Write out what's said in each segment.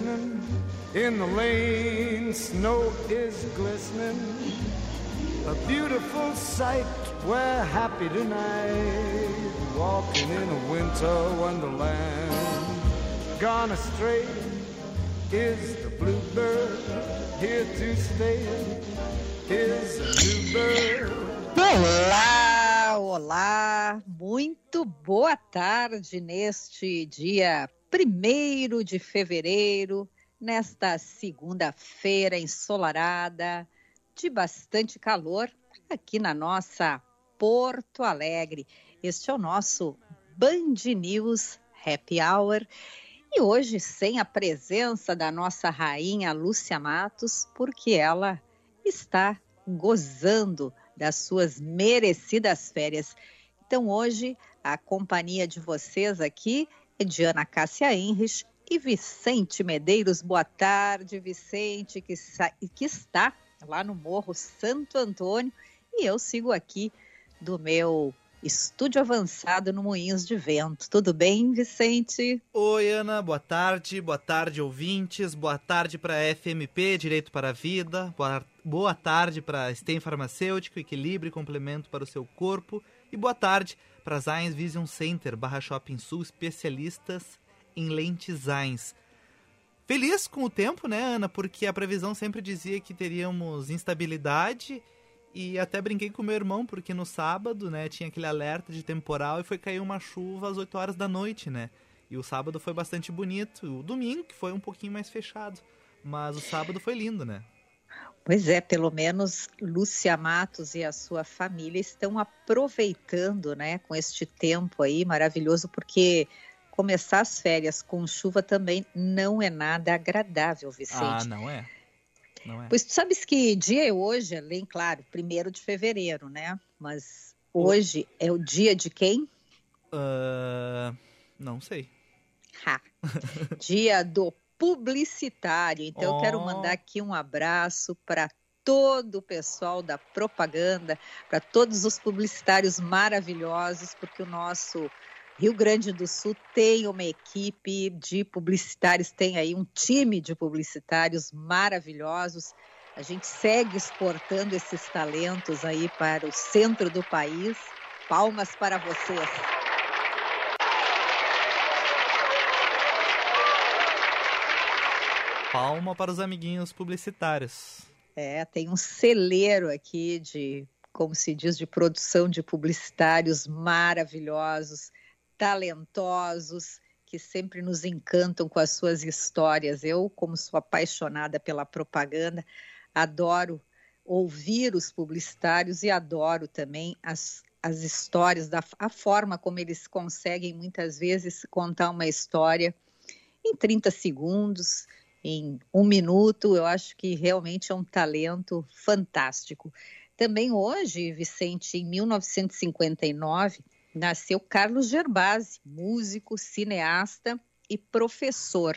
You listening? In the lane, snow is glistening. A beautiful sight. We're happy tonight. Walking in a winter wonderland. Gone astray is the bluebird. Here to stay is a new bird. Olá, olá, muito boa tarde neste dia 1 de fevereiro, nesta segunda-feira ensolarada, de bastante calor, aqui na nossa Porto Alegre. Este é o nosso Band News Happy Hour. E hoje, sem a presença da nossa rainha Lúcia Matos, porque ela está gozando das suas merecidas férias. Então, hoje, a companhia de vocês aqui é de Ana Cássia Henrich e Vicente Medeiros. Boa tarde, Vicente, que, que está lá no Morro Santo Antônio. E eu sigo aqui do meu estúdio avançado no Moinhos de Vento. Tudo bem, Vicente? Oi, Ana, boa tarde, boa tarde, ouvintes, boa tarde para FMP, Direito para a Vida, boa, boa tarde para STEM Farmacêutico, Equilíbrio e Complemento para o Seu Corpo, e boa tarde para Zines Vision Center, barra Shopping Sul, especialistas em lentes Zines. Feliz com o tempo, né, Ana? Porque a previsão sempre dizia que teríamos instabilidade e até brinquei com meu irmão, porque no sábado, né, tinha aquele alerta de temporal e foi cair uma chuva às 8 horas da noite, né? E o sábado foi bastante bonito. O domingo, que foi um pouquinho mais fechado. Mas o sábado foi lindo, né? Pois é, pelo menos Lúcia Matos e a sua família estão aproveitando, né, com este tempo aí maravilhoso, porque começar as férias com chuva também não é nada agradável, Vicente. Ah, não é? Não é. Pois tu sabes que dia é hoje, além, claro, primeiro de fevereiro, né? Mas hoje o... é o dia de quem? Uh, não sei. Ha. dia do publicitário. Então, oh. eu quero mandar aqui um abraço para todo o pessoal da propaganda, para todos os publicitários maravilhosos, porque o nosso Rio Grande do Sul tem uma equipe de publicitários, tem aí um time de publicitários maravilhosos. A gente segue exportando esses talentos aí para o centro do país. Palmas para vocês. Palma para os amiguinhos publicitários. É, tem um celeiro aqui de, como se diz, de produção de publicitários maravilhosos talentosos, que sempre nos encantam com as suas histórias. Eu, como sou apaixonada pela propaganda, adoro ouvir os publicitários e adoro também as, as histórias, da, a forma como eles conseguem muitas vezes contar uma história em 30 segundos, em um minuto. Eu acho que realmente é um talento fantástico. Também hoje, Vicente, em 1959, nasceu Carlos Gerbasi, músico, cineasta e professor.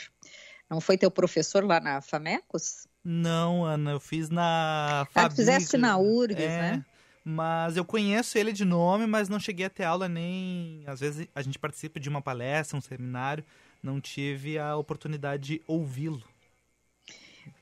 Não foi teu professor lá na Famecos? Não, Ana, eu fiz na Fabica. Ah, fizeste na URGS, é, né? Mas eu conheço ele de nome, mas não cheguei a ter aula nem... Às vezes a gente participa de uma palestra, um seminário, não tive a oportunidade de ouvi-lo.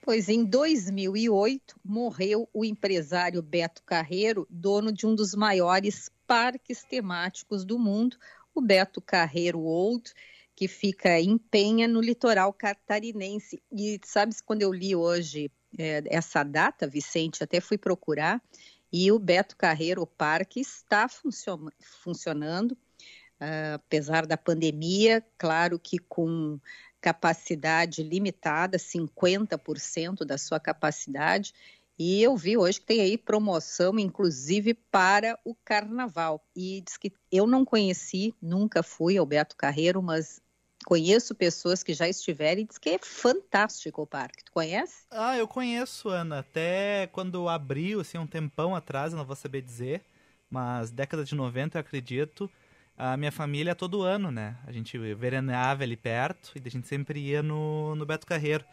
Pois em 2008 morreu o empresário Beto Carreiro, dono de um dos maiores parques temáticos do mundo, o Beto Carreiro Old, que fica em Penha, no litoral catarinense. E sabes, quando eu li hoje é, essa data, Vicente, até fui procurar, e o Beto Carreiro Parque está funcion funcionando, uh, apesar da pandemia, claro que com capacidade limitada, 50% da sua capacidade, e eu vi hoje que tem aí promoção, inclusive para o carnaval. E diz que eu não conheci, nunca fui ao Beto Carreiro, mas Conheço pessoas que já estiveram e diz que é fantástico o parque. Tu conhece? Ah, eu conheço, Ana. Até quando abriu, assim, um tempão atrás, não vou saber dizer, mas década de 90, eu acredito, a minha família todo ano, né? A gente veraneava ali perto e a gente sempre ia no, no Beto Carreiro.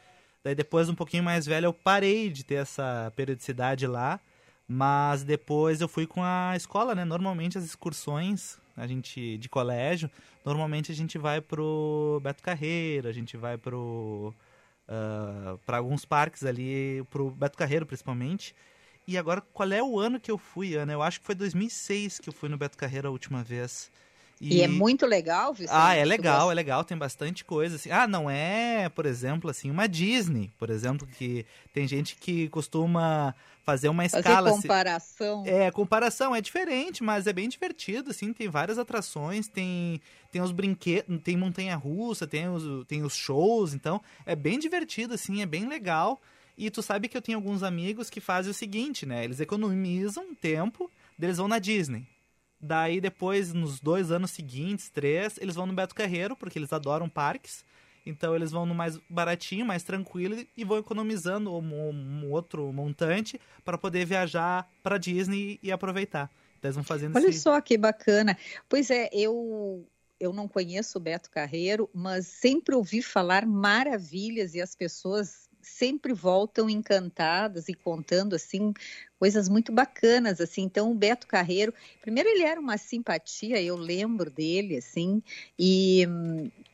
Daí depois, um pouquinho mais velho, eu parei de ter essa periodicidade lá, mas depois eu fui com a escola, né? Normalmente as excursões a gente de colégio, normalmente a gente vai pro Beto Carreiro, a gente vai pro uh, para alguns parques ali, pro Beto Carreiro principalmente. E agora, qual é o ano que eu fui, Ana? Eu acho que foi 2006 que eu fui no Beto Carreiro a última vez. E... e, é muito legal, Vicente. Ah, é legal, é legal, tem bastante coisa. Assim. Ah, não é, por exemplo, assim, uma Disney, por exemplo, que tem gente que costuma fazer uma fazer escala. Fazer comparação. Assim, é, comparação é diferente, mas é bem divertido, assim, tem várias atrações, tem, tem os brinquedos, tem montanha-russa, tem os, tem os shows, então é bem divertido, assim, é bem legal. E tu sabe que eu tenho alguns amigos que fazem o seguinte, né? Eles economizam tempo, eles vão na Disney. Daí depois, nos dois anos seguintes, três, eles vão no Beto Carreiro, porque eles adoram parques. Então eles vão no mais baratinho, mais tranquilo e vão economizando um, um outro montante para poder viajar para Disney e aproveitar. Então, eles vão fazendo Olha esse... só que bacana. Pois é, eu eu não conheço o Beto Carreiro, mas sempre ouvi falar maravilhas e as pessoas sempre voltam encantadas e contando assim coisas muito bacanas assim. Então o Beto Carreiro, primeiro ele era uma simpatia, eu lembro dele assim, e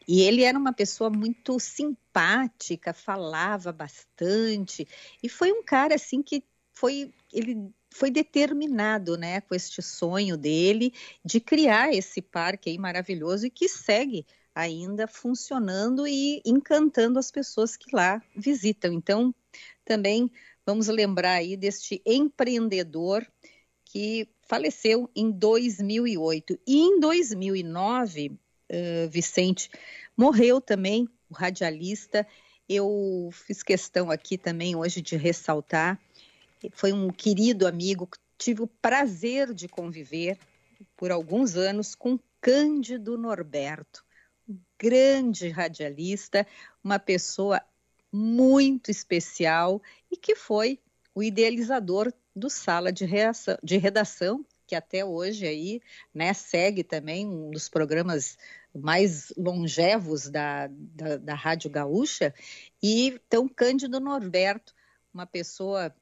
e ele era uma pessoa muito simpática, falava bastante e foi um cara assim que foi ele foi determinado, né, com este sonho dele de criar esse parque aí maravilhoso e que segue ainda funcionando e encantando as pessoas que lá visitam. Então, também vamos lembrar aí deste empreendedor que faleceu em 2008. E em 2009, uh, Vicente, morreu também o radialista. Eu fiz questão aqui também hoje de ressaltar. Foi um querido amigo que tive o prazer de conviver por alguns anos com Cândido Norberto grande radialista, uma pessoa muito especial e que foi o idealizador do Sala de, Reação, de Redação, que até hoje aí, né, segue também um dos programas mais longevos da, da, da Rádio Gaúcha, e então Cândido Norberto, uma pessoa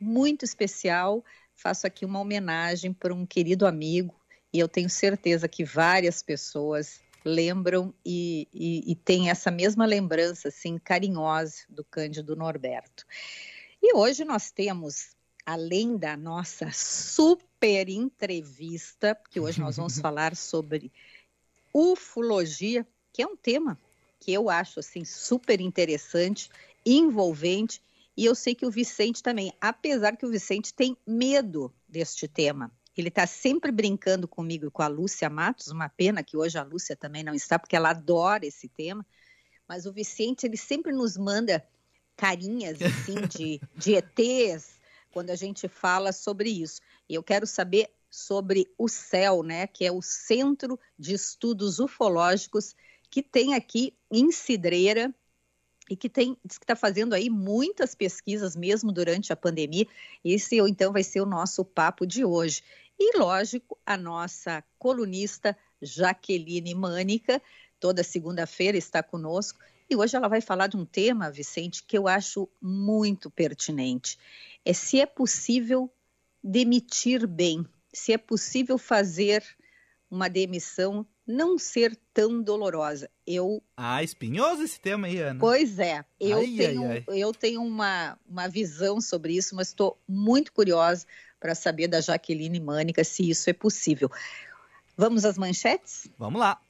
muito especial, faço aqui uma homenagem para um querido amigo, e eu tenho certeza que várias pessoas lembram e, e, e têm essa mesma lembrança assim carinhosa do Cândido Norberto. E hoje nós temos, além da nossa super entrevista, que hoje nós vamos falar sobre ufologia, que é um tema que eu acho assim super interessante, envolvente, e eu sei que o Vicente também, apesar que o Vicente tem medo deste tema. Ele está sempre brincando comigo e com a Lúcia Matos, uma pena que hoje a Lúcia também não está, porque ela adora esse tema. Mas o Vicente, ele sempre nos manda carinhas assim de, de ETs quando a gente fala sobre isso. E eu quero saber sobre o CEL, né, que é o Centro de Estudos Ufológicos, que tem aqui em Cidreira e que tem que está fazendo aí muitas pesquisas mesmo durante a pandemia. Esse então vai ser o nosso papo de hoje. E, lógico, a nossa colunista Jaqueline Mânica, toda segunda-feira está conosco. E hoje ela vai falar de um tema, Vicente, que eu acho muito pertinente. É se é possível demitir bem, se é possível fazer uma demissão não ser tão dolorosa. Eu Ah, espinhoso esse tema aí, Ana. Pois é. Eu ai, tenho ai, ai. eu tenho uma, uma visão sobre isso, mas estou muito curiosa para saber da Jaqueline Mânica se isso é possível. Vamos às manchetes? Vamos lá.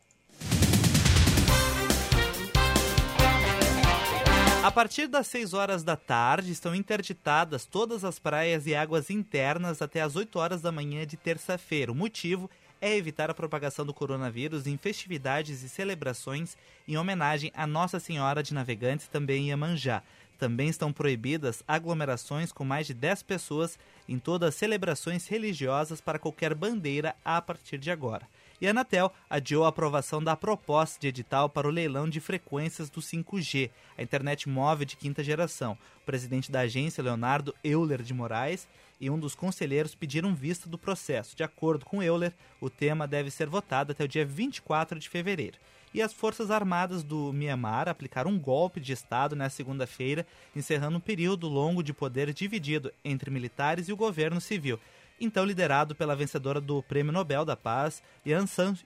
A partir das 6 horas da tarde, estão interditadas todas as praias e águas internas até as 8 horas da manhã de terça-feira. O motivo é evitar a propagação do coronavírus em festividades e celebrações em homenagem a Nossa Senhora de Navegantes, também em Iemanjá. Também estão proibidas aglomerações com mais de 10 pessoas em todas as celebrações religiosas para qualquer bandeira a partir de agora. E a Anatel adiou a aprovação da proposta de edital para o leilão de frequências do 5G, a internet móvel de quinta geração. O presidente da agência, Leonardo Euler de Moraes, e um dos conselheiros pediram vista do processo. De acordo com Euler, o tema deve ser votado até o dia 24 de fevereiro. E as Forças Armadas do Myanmar aplicaram um golpe de Estado na segunda-feira, encerrando um período longo de poder dividido entre militares e o governo civil, então liderado pela vencedora do Prêmio Nobel da Paz, Aung San,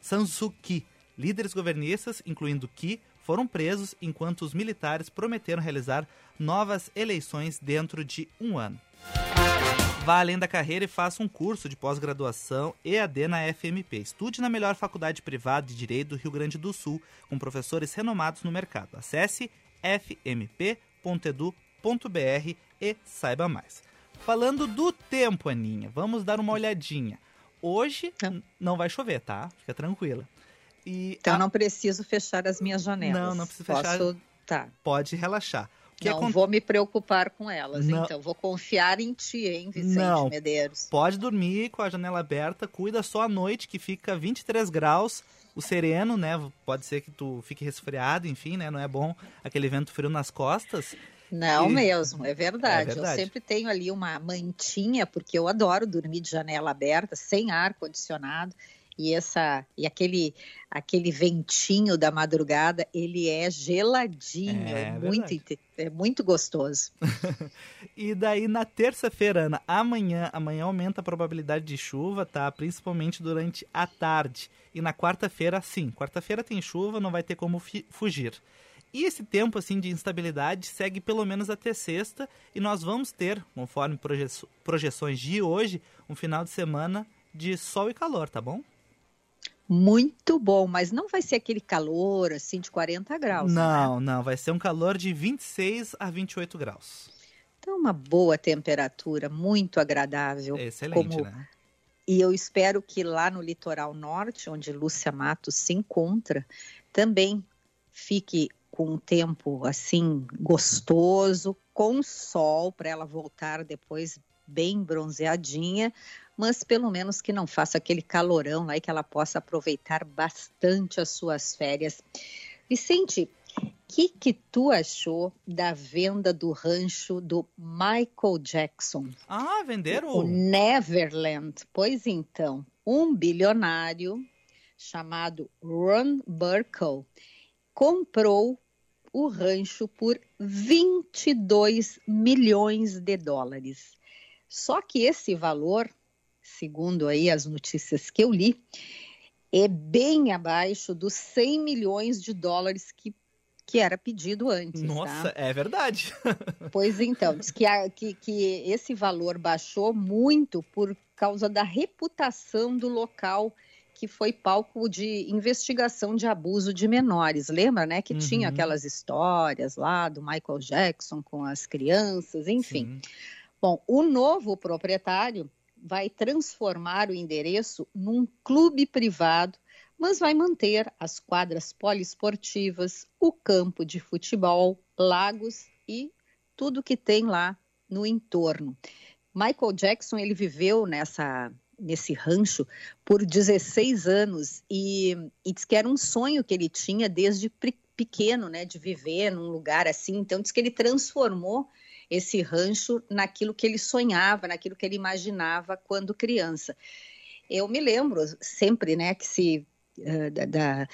San Suu Kyi. Líderes governistas, incluindo Kyi, foram presos enquanto os militares prometeram realizar novas eleições dentro de um ano. Vá além da carreira e faça um curso de pós-graduação EAD na FMP. Estude na melhor faculdade privada de Direito do Rio Grande do Sul, com professores renomados no mercado. Acesse fmp.edu.br e saiba mais. Falando do tempo, Aninha, vamos dar uma olhadinha. Hoje não vai chover, tá? Fica tranquila. E então a... não preciso fechar as minhas janelas. Não, não precisa fechar. Posso... Tá. Pode relaxar que não vou me preocupar com elas, não. então. Vou confiar em ti, hein, Vicente não. Medeiros. Pode dormir com a janela aberta, cuida só à noite, que fica 23 graus, o sereno, né? Pode ser que tu fique resfriado, enfim, né? Não é bom aquele vento frio nas costas. Não e... mesmo, é verdade. é verdade. Eu sempre tenho ali uma mantinha, porque eu adoro dormir de janela aberta, sem ar condicionado e essa e aquele aquele ventinho da madrugada ele é geladinho é, é muito é muito gostoso. E daí na terça-feira Ana amanhã amanhã aumenta a probabilidade de chuva tá? Principalmente durante a tarde. E na quarta-feira sim quarta-feira tem chuva não vai ter como fugir. E esse tempo assim de instabilidade segue pelo menos até sexta e nós vamos ter, conforme proje projeções de hoje, um final de semana de sol e calor, tá bom? Muito bom, mas não vai ser aquele calor assim de 40 graus. Não, né? não, vai ser um calor de 26 a 28 graus. Então, uma boa temperatura, muito agradável. Excelente, como... né? E eu espero que lá no litoral norte, onde Lúcia Matos se encontra, também fique com um tempo assim gostoso, com sol para ela voltar depois bem bronzeadinha, mas pelo menos que não faça aquele calorão lá e que ela possa aproveitar bastante as suas férias. Vicente, o que, que tu achou da venda do rancho do Michael Jackson? Ah, venderam? O Neverland. Pois então, um bilionário chamado Ron Burkle comprou o rancho por 22 milhões de dólares. Só que esse valor segundo aí as notícias que eu li, é bem abaixo dos 100 milhões de dólares que, que era pedido antes. Nossa, tá? é verdade. pois então, diz que, a, que, que esse valor baixou muito por causa da reputação do local que foi palco de investigação de abuso de menores. Lembra, né, que uhum. tinha aquelas histórias lá do Michael Jackson com as crianças, enfim. Sim. Bom, o novo proprietário vai transformar o endereço num clube privado, mas vai manter as quadras poliesportivas, o campo de futebol, lagos e tudo que tem lá no entorno. Michael Jackson ele viveu nessa nesse rancho por 16 anos e, e diz que era um sonho que ele tinha desde pequeno, né, de viver num lugar assim. Então diz que ele transformou esse rancho naquilo que ele sonhava, naquilo que ele imaginava quando criança. Eu me lembro sempre, né, que se uh, da, da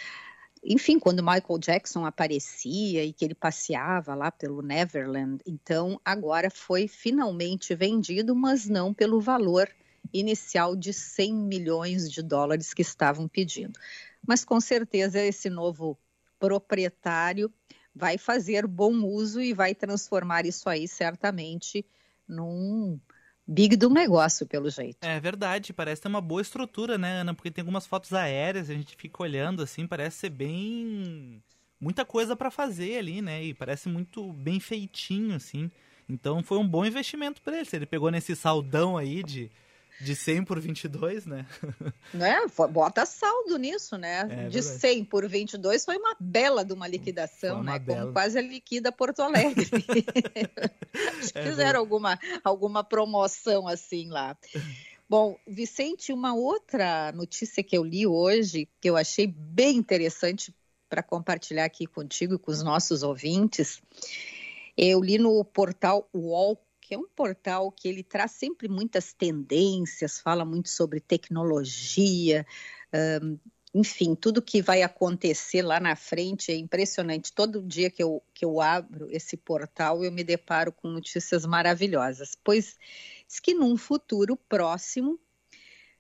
enfim, quando Michael Jackson aparecia e que ele passeava lá pelo Neverland, então agora foi finalmente vendido, mas não pelo valor inicial de 100 milhões de dólares que estavam pedindo. Mas com certeza esse novo proprietário vai fazer bom uso e vai transformar isso aí certamente num big do negócio, pelo jeito. É verdade, parece ter uma boa estrutura, né, Ana? Porque tem algumas fotos aéreas, a gente fica olhando assim, parece ser bem. muita coisa para fazer ali, né? E parece muito bem feitinho, assim. Então foi um bom investimento para ele. Se ele pegou nesse saldão aí de de 100 por 22, né? né? Bota saldo nisso, né? É, de verdade. 100 por 22 foi uma bela de uma liquidação, uma né? Bela. Como quase a liquida Porto Alegre. Acho que é fizeram alguma, alguma promoção assim lá. Bom, Vicente, uma outra notícia que eu li hoje, que eu achei bem interessante para compartilhar aqui contigo e com os nossos ouvintes, eu li no portal UOL, que é um portal que ele traz sempre muitas tendências, fala muito sobre tecnologia, um, enfim, tudo que vai acontecer lá na frente é impressionante. Todo dia que eu, que eu abro esse portal, eu me deparo com notícias maravilhosas. Pois diz que num futuro próximo,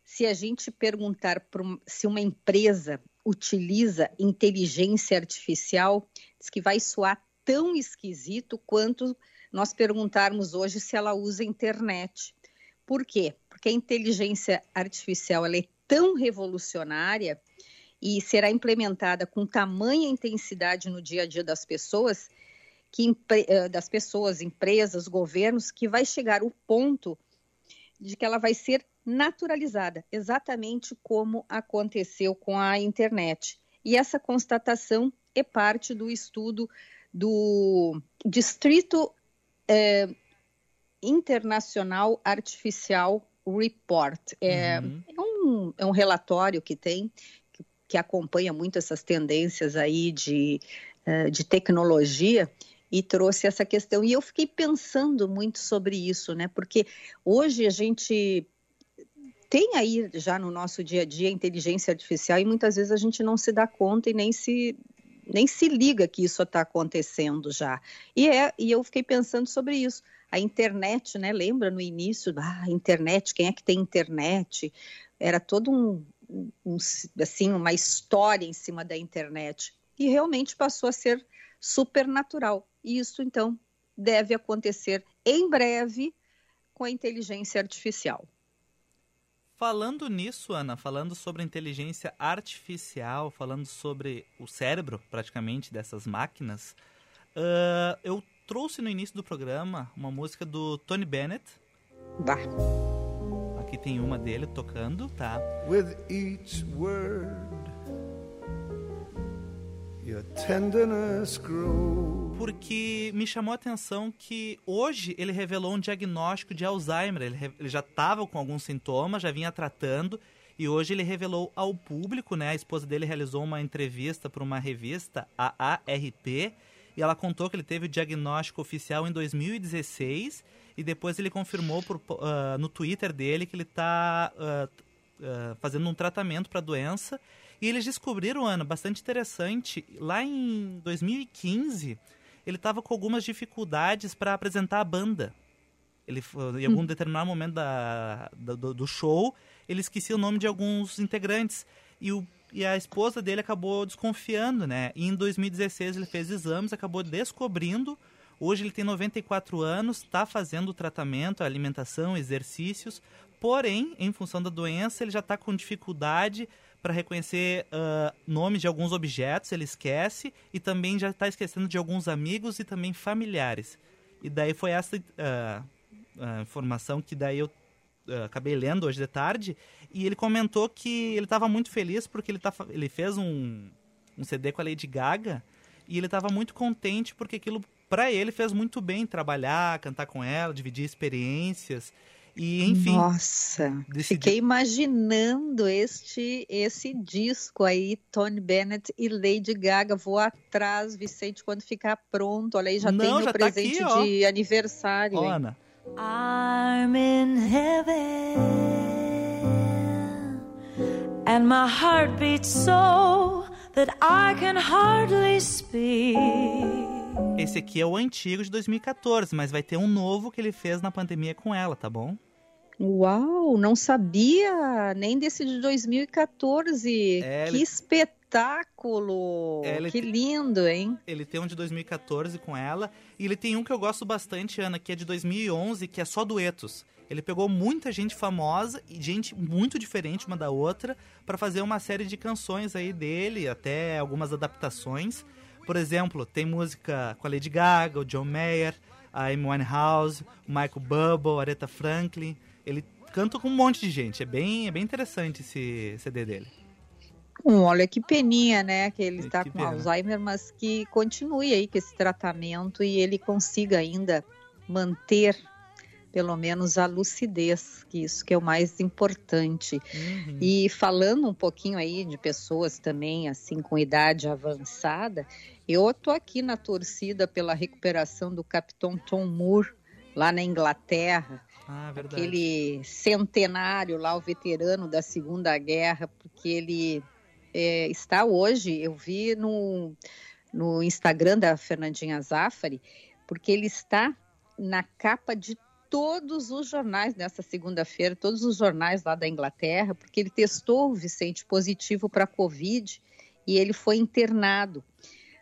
se a gente perguntar se uma empresa utiliza inteligência artificial, diz que vai soar tão esquisito quanto nós perguntarmos hoje se ela usa internet. Por quê? Porque a inteligência artificial ela é tão revolucionária e será implementada com tamanha intensidade no dia a dia das pessoas, que, eh, das pessoas, empresas, governos, que vai chegar o ponto de que ela vai ser naturalizada, exatamente como aconteceu com a internet. E essa constatação é parte do estudo do Distrito é, Internacional Artificial Report. É, uhum. é, um, é um relatório que tem, que, que, acompanha muito essas tendências aí de, uh, de tecnologia e trouxe essa questão. E eu fiquei pensando muito sobre isso, né? Porque hoje a gente tem aí já no nosso dia a dia inteligência artificial e muitas vezes a gente não se dá conta e nem se nem se liga que isso está acontecendo já. E, é, e eu fiquei pensando sobre isso. A internet, né? Lembra no início, ah, internet, quem é que tem internet? Era todo um, um, assim, uma história em cima da internet. E realmente passou a ser supernatural. E isso, então, deve acontecer em breve com a inteligência artificial. Falando nisso, Ana, falando sobre inteligência artificial, falando sobre o cérebro, praticamente, dessas máquinas, uh, eu trouxe no início do programa uma música do Tony Bennett. Bah. Aqui tem uma dele tocando, tá? With each word, your tenderness grows porque me chamou a atenção que hoje ele revelou um diagnóstico de Alzheimer. Ele, ele já estava com alguns sintomas, já vinha tratando, e hoje ele revelou ao público, né? A esposa dele realizou uma entrevista para uma revista, a ARP, e ela contou que ele teve o diagnóstico oficial em 2016 e depois ele confirmou por, uh, no Twitter dele que ele está uh, uh, fazendo um tratamento para a doença. E eles descobriram, Ana, bastante interessante, lá em 2015 ele estava com algumas dificuldades para apresentar a banda. Ele, em algum hum. determinado momento da, do, do, show, ele esquecia o nome de alguns integrantes. E, o, e a esposa dele acabou desconfiando, né? E em 2016 ele fez exames, acabou descobrindo. Hoje ele tem 94 anos, está fazendo o tratamento, a alimentação, exercícios. Porém, em função da doença, ele já está com dificuldade para reconhecer uh, nomes de alguns objetos, ele esquece, e também já está esquecendo de alguns amigos e também familiares. E daí foi essa uh, informação que daí eu acabei lendo hoje de tarde, e ele comentou que ele estava muito feliz porque ele, tá, ele fez um, um CD com a Lady Gaga, e ele estava muito contente porque aquilo para ele fez muito bem trabalhar, cantar com ela, dividir experiências. E enfim. Nossa, decidiu... fiquei imaginando este esse disco aí, Tony Bennett e Lady Gaga. Vou atrás, Vicente, quando ficar pronto. Olha aí, já Não, tem presente tá aqui, de aniversário. Ó, Ana. I'm in heaven And my heart beats so that I can hardly speak. Esse aqui é o antigo de 2014, mas vai ter um novo que ele fez na pandemia com ela, tá bom? Uau, não sabia nem desse de 2014. É, que ele... espetáculo! É, que lindo, hein? Ele tem um de 2014 com ela e ele tem um que eu gosto bastante, Ana, que é de 2011, que é só duetos. Ele pegou muita gente famosa e gente muito diferente uma da outra para fazer uma série de canções aí dele, até algumas adaptações. Por exemplo, tem música com a Lady Gaga, o John Mayer, a Amy Winehouse, o Michael Bublé, a Aretha Franklin. Ele canta com um monte de gente. É bem, é bem interessante esse CD dele. Hum, olha que peninha, né? Que ele está com pena. Alzheimer, mas que continue aí com esse tratamento e ele consiga ainda manter pelo menos a lucidez, que isso que é o mais importante. Uhum. E falando um pouquinho aí de pessoas também assim com idade avançada, eu tô aqui na torcida pela recuperação do Capitão Tom Moore lá na Inglaterra. Ah, verdade. Aquele centenário lá, o veterano da Segunda Guerra, porque ele é, está hoje, eu vi no, no Instagram da Fernandinha Zaffari, porque ele está na capa de todos os jornais nessa segunda-feira, todos os jornais lá da Inglaterra, porque ele testou o Vicente positivo para Covid e ele foi internado.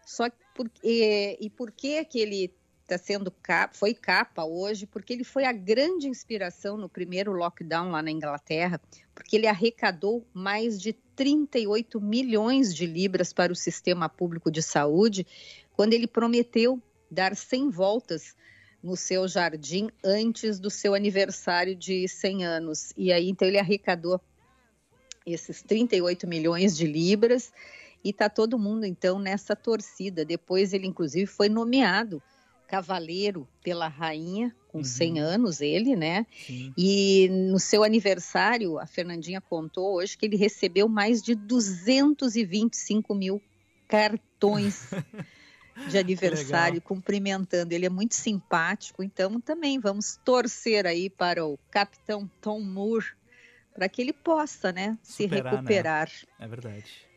Só que por, e, e por que que ele está sendo capa, foi capa hoje, porque ele foi a grande inspiração no primeiro lockdown lá na Inglaterra, porque ele arrecadou mais de 38 milhões de libras para o sistema público de saúde, quando ele prometeu dar 100 voltas no seu jardim antes do seu aniversário de 100 anos. E aí, então, ele arrecadou esses 38 milhões de libras e está todo mundo, então, nessa torcida. Depois, ele, inclusive, foi nomeado cavaleiro pela rainha, com uhum. 100 anos ele, né? Sim. E no seu aniversário, a Fernandinha contou hoje que ele recebeu mais de 225 mil cartões de aniversário, cumprimentando. Ele é muito simpático, então também vamos torcer aí para o Capitão Tom Moore, para que ele possa, né, Superar, se né? recuperar. Né? É verdade.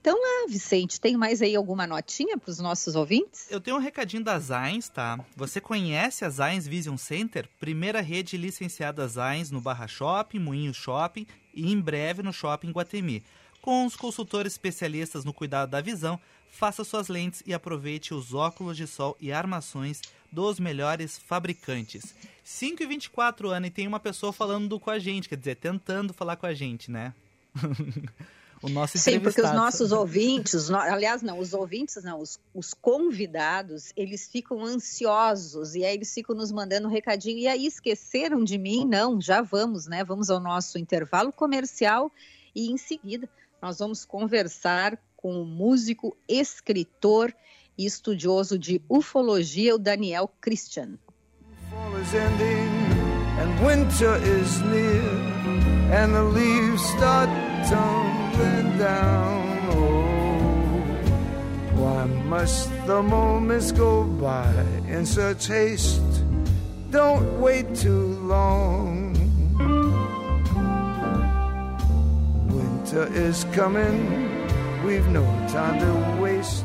Então, ah, Vicente, tem mais aí alguma notinha para os nossos ouvintes? Eu tenho um recadinho da Zains, tá? Você conhece a Zains Vision Center? Primeira rede licenciada Zains no Barra Shopping, Moinho Shopping e em breve no Shopping Guatemi. Com os consultores especialistas no cuidado da visão, faça suas lentes e aproveite os óculos de sol e armações dos melhores fabricantes. 5 e 24 anos e tem uma pessoa falando com a gente, quer dizer, tentando falar com a gente, né? o nosso Sim, porque os nossos ouvintes, no, aliás, não, os ouvintes não, os, os, convidados, eles ficam ansiosos e aí eles ficam nos mandando um recadinho. E aí esqueceram de mim? Não, já vamos, né? Vamos ao nosso intervalo comercial e em seguida nós vamos conversar com o músico, escritor e estudioso de ufologia, o Daniel Christian. And winter is near and the leaves start tumbling down. Oh, why must the moments go by in such haste? Don't wait too long. Winter is coming. We've no time to waste.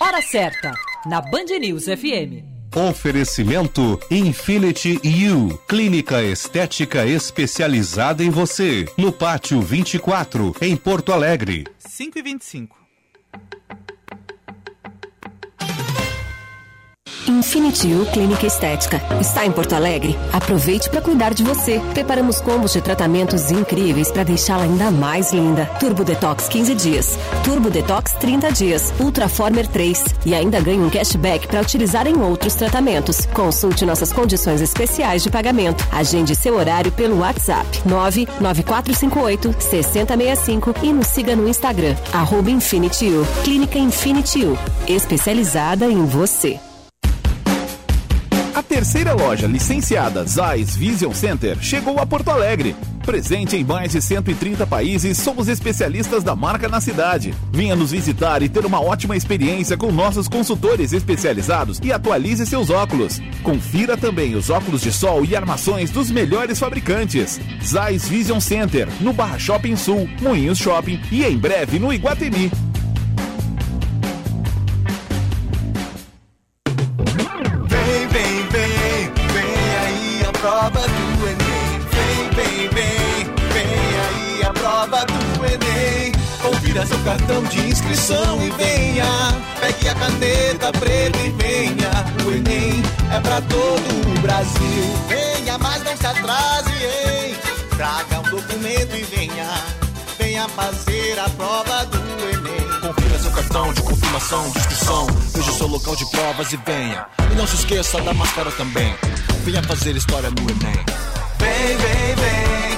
Hora certa, na Band News FM. Oferecimento Infinity U, clínica estética especializada em você, no Pátio 24, em Porto Alegre. 5 e 25. Infinity U Clínica Estética. Está em Porto Alegre? Aproveite para cuidar de você. Preparamos combos de tratamentos incríveis para deixá-la ainda mais linda. Turbo Detox 15 dias, Turbo Detox 30 dias, Ultraformer 3 e ainda ganhe um cashback para utilizar em outros tratamentos. Consulte nossas condições especiais de pagamento. Agende seu horário pelo WhatsApp 99458 6065 e nos siga no Instagram arroba Infinity U. Clínica Infinity U, especializada em você. Terceira loja licenciada Zeiss Vision Center chegou a Porto Alegre. Presente em mais de 130 países, somos especialistas da marca na cidade. Venha nos visitar e ter uma ótima experiência com nossos consultores especializados e atualize seus óculos. Confira também os óculos de sol e armações dos melhores fabricantes. Zeiss Vision Center, no Barra Shopping Sul, Moinhos Shopping e em breve no Iguatemi. Inscrição e venha. Pegue a caneta preta e venha. O Enem é pra todo o Brasil. Venha, mas não se atrase, hein? Traga um documento e venha. Venha fazer a prova do Enem. Confira seu cartão de confirmação de inscrição. Veja o seu local de provas e venha. E não se esqueça da máscara também. Venha fazer história no Enem. Vem, vem, vem, vem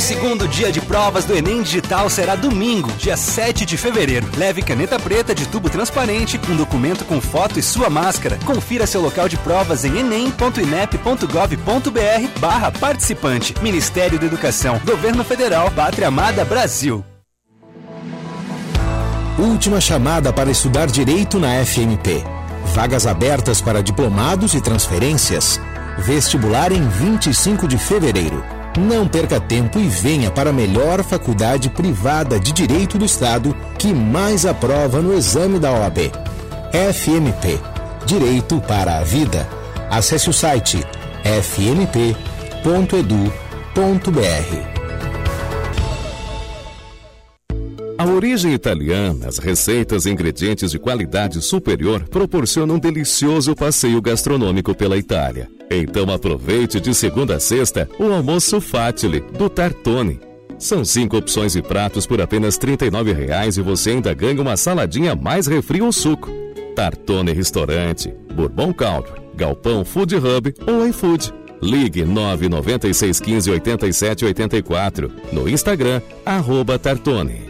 O segundo dia de provas do Enem Digital será domingo, dia 7 de fevereiro. Leve caneta preta de tubo transparente, um documento com foto e sua máscara. Confira seu local de provas em enem.inep.gov.br barra participante. Ministério da Educação, Governo Federal, Pátria Amada Brasil. Última chamada para estudar Direito na FMP. Vagas abertas para diplomados e transferências. Vestibular em 25 de fevereiro. Não perca tempo e venha para a melhor faculdade privada de Direito do Estado que mais aprova no exame da OAB. FMP Direito para a Vida. Acesse o site fmp.edu.br. A origem italiana, as receitas e ingredientes de qualidade superior proporcionam um delicioso passeio gastronômico pela Itália. Então aproveite de segunda a sexta o almoço Fatile do Tartone. São cinco opções de pratos por apenas R$ 39,00 e você ainda ganha uma saladinha mais refri ou suco. Tartone Restaurante, Bourbon Country, Galpão Food Hub ou iFood. Ligue 99615 8784. No Instagram, arroba Tartone.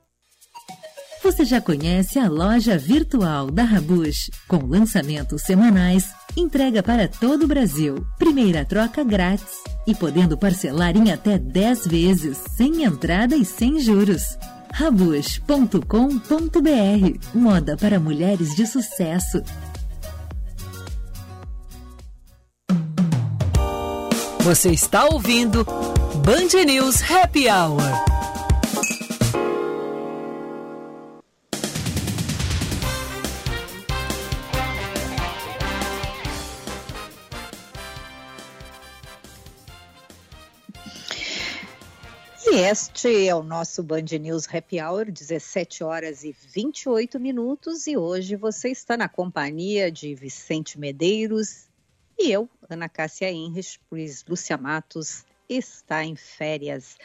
Você já conhece a loja virtual da Rabush, com lançamentos semanais, entrega para todo o Brasil, primeira troca grátis e podendo parcelar em até 10 vezes, sem entrada e sem juros. Rabush.com.br Moda para mulheres de sucesso. Você está ouvindo Band News Happy Hour. E este é o nosso Band News Happy Hour, 17 horas e 28 minutos. E hoje você está na companhia de Vicente Medeiros e eu, Ana Cássia Henrich, pois Lúcia Matos está em férias.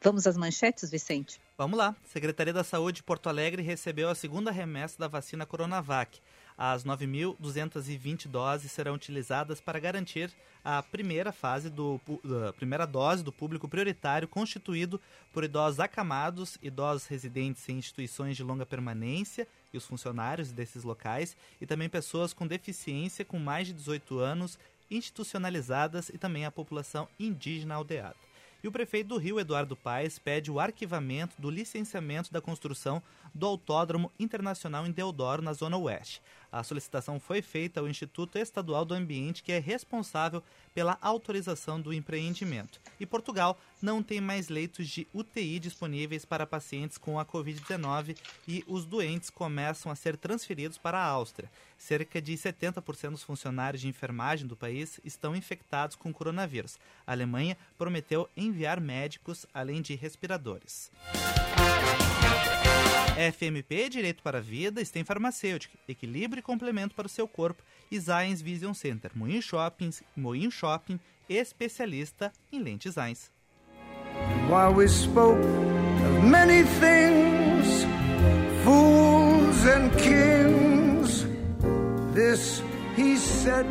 Vamos às manchetes, Vicente? Vamos lá. Secretaria da Saúde de Porto Alegre recebeu a segunda remessa da vacina Coronavac. As 9.220 doses serão utilizadas para garantir a primeira fase do a primeira dose do público prioritário constituído por idosos acamados, idosos residentes em instituições de longa permanência e os funcionários desses locais e também pessoas com deficiência com mais de 18 anos institucionalizadas e também a população indígena aldeada. E o prefeito do Rio, Eduardo Paes, pede o arquivamento do licenciamento da construção do Autódromo Internacional em Deodoro, na Zona Oeste. A solicitação foi feita ao Instituto Estadual do Ambiente, que é responsável pela autorização do empreendimento. E Portugal não tem mais leitos de UTI disponíveis para pacientes com a Covid-19 e os doentes começam a ser transferidos para a Áustria. Cerca de 70% dos funcionários de enfermagem do país estão infectados com coronavírus. A Alemanha prometeu enviar médicos além de respiradores. FMP Direito para a Vida, Stem Farmacêutica, Equilíbrio e Complemento para o seu corpo e Zayens Vision Center, Moinho Shoppings, Moinho Shopping, especialista em lentes Zayens. While we spoke of many things, fools and kings, this he said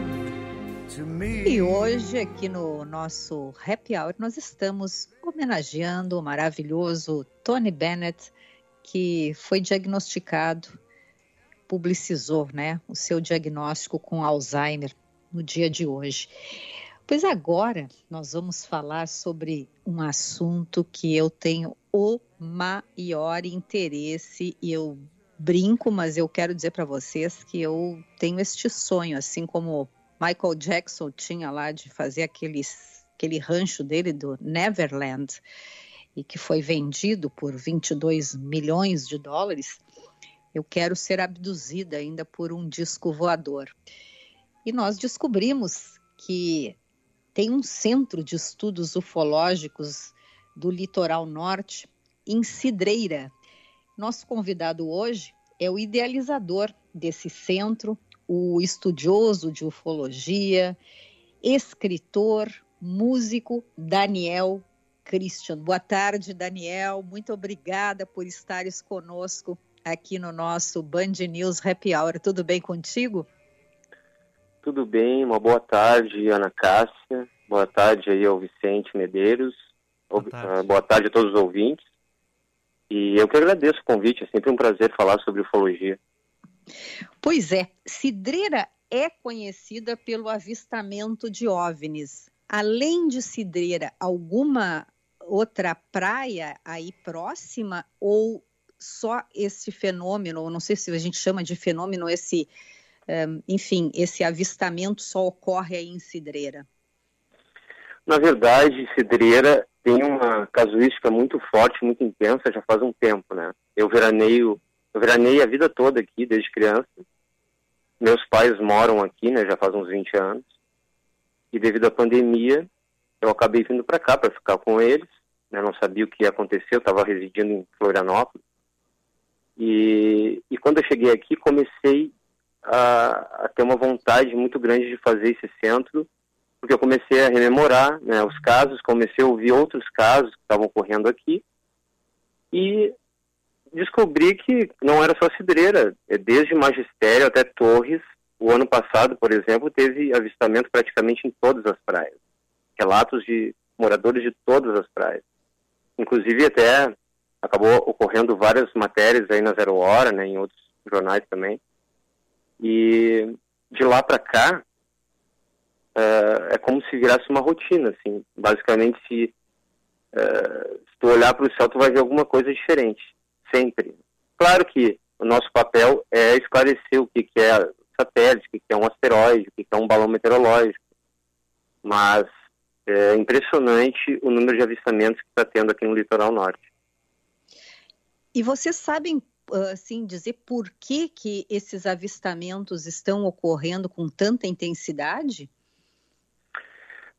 to me. E hoje, aqui no nosso Happy Hour, nós estamos homenageando o maravilhoso Tony Bennett, que foi diagnosticado, publicizou né, o seu diagnóstico com Alzheimer no dia de hoje. Pois agora nós vamos falar sobre um assunto que eu tenho o maior interesse e eu brinco, mas eu quero dizer para vocês que eu tenho este sonho, assim como Michael Jackson tinha lá de fazer aqueles, aquele rancho dele do Neverland e que foi vendido por 22 milhões de dólares, eu quero ser abduzida ainda por um disco voador. E nós descobrimos que tem um centro de estudos ufológicos do litoral norte, em Cidreira. Nosso convidado hoje é o idealizador desse centro, o estudioso de ufologia, escritor, músico Daniel Christian. Boa tarde, Daniel. Muito obrigada por estares conosco aqui no nosso Band News Happy Hour. Tudo bem contigo? Tudo bem, uma boa tarde, Ana Cássia. Boa tarde aí ao Vicente Medeiros. Boa tarde, uh, boa tarde a todos os ouvintes. E eu que agradeço o convite, é sempre um prazer falar sobre ufologia. Pois é, Cidreira é conhecida pelo avistamento de OVNIs. Além de Cidreira, alguma outra praia aí próxima ou só esse fenômeno, não sei se a gente chama de fenômeno esse enfim, esse avistamento só ocorre aí em Cidreira? Na verdade, Cidreira tem uma casuística muito forte, muito intensa, já faz um tempo, né? Eu veraneio, eu a vida toda aqui, desde criança. Meus pais moram aqui, né, já faz uns 20 anos. E devido à pandemia, eu acabei vindo para cá para ficar com eles. Né? Não sabia o que ia acontecer, eu estava residindo em Florianópolis. E, e quando eu cheguei aqui, comecei a, a, ter uma vontade muito grande de fazer esse centro, porque eu comecei a rememorar né, os casos, comecei a ouvir outros casos que estavam ocorrendo aqui e descobri que não era só cidreira, é desde magistério até torres. O ano passado, por exemplo, teve avistamento praticamente em todas as praias. Relatos de moradores de todas as praias. Inclusive até acabou ocorrendo várias matérias aí na Zero Hora, né, em outros jornais também, e de lá para cá, é, é, como se virasse uma rotina, assim. Basicamente, se, é, se tu olhar para o céu, tu vai ver alguma coisa diferente, sempre. Claro que o nosso papel é esclarecer o que, que é satélite, o que, é um asteroide, o que, que é um balão meteorológico. Mas é impressionante o número de avistamentos que está tendo aqui no litoral norte. E vocês sabem assim dizer por que, que esses avistamentos estão ocorrendo com tanta intensidade?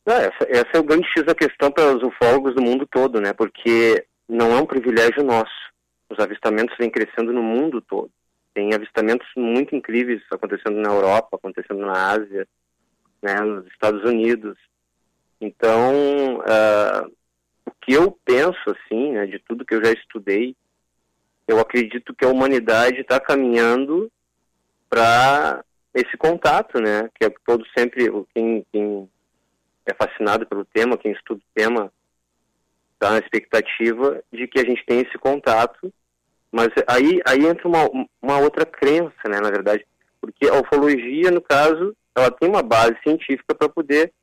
Não, essa, essa é o grande X da questão para os ufólogos do mundo todo, né? Porque não é um privilégio nosso. Os avistamentos vêm crescendo no mundo todo. Tem avistamentos muito incríveis acontecendo na Europa, acontecendo na Ásia, né, nos Estados Unidos. Então, uh, o que eu penso, assim, né, de tudo que eu já estudei, eu acredito que a humanidade está caminhando para esse contato, né? Que é todo sempre quem, quem é fascinado pelo tema, quem estuda o tema, está na expectativa de que a gente tenha esse contato. Mas aí, aí entra uma, uma outra crença, né? Na verdade, porque a ufologia, no caso, ela tem uma base científica para poder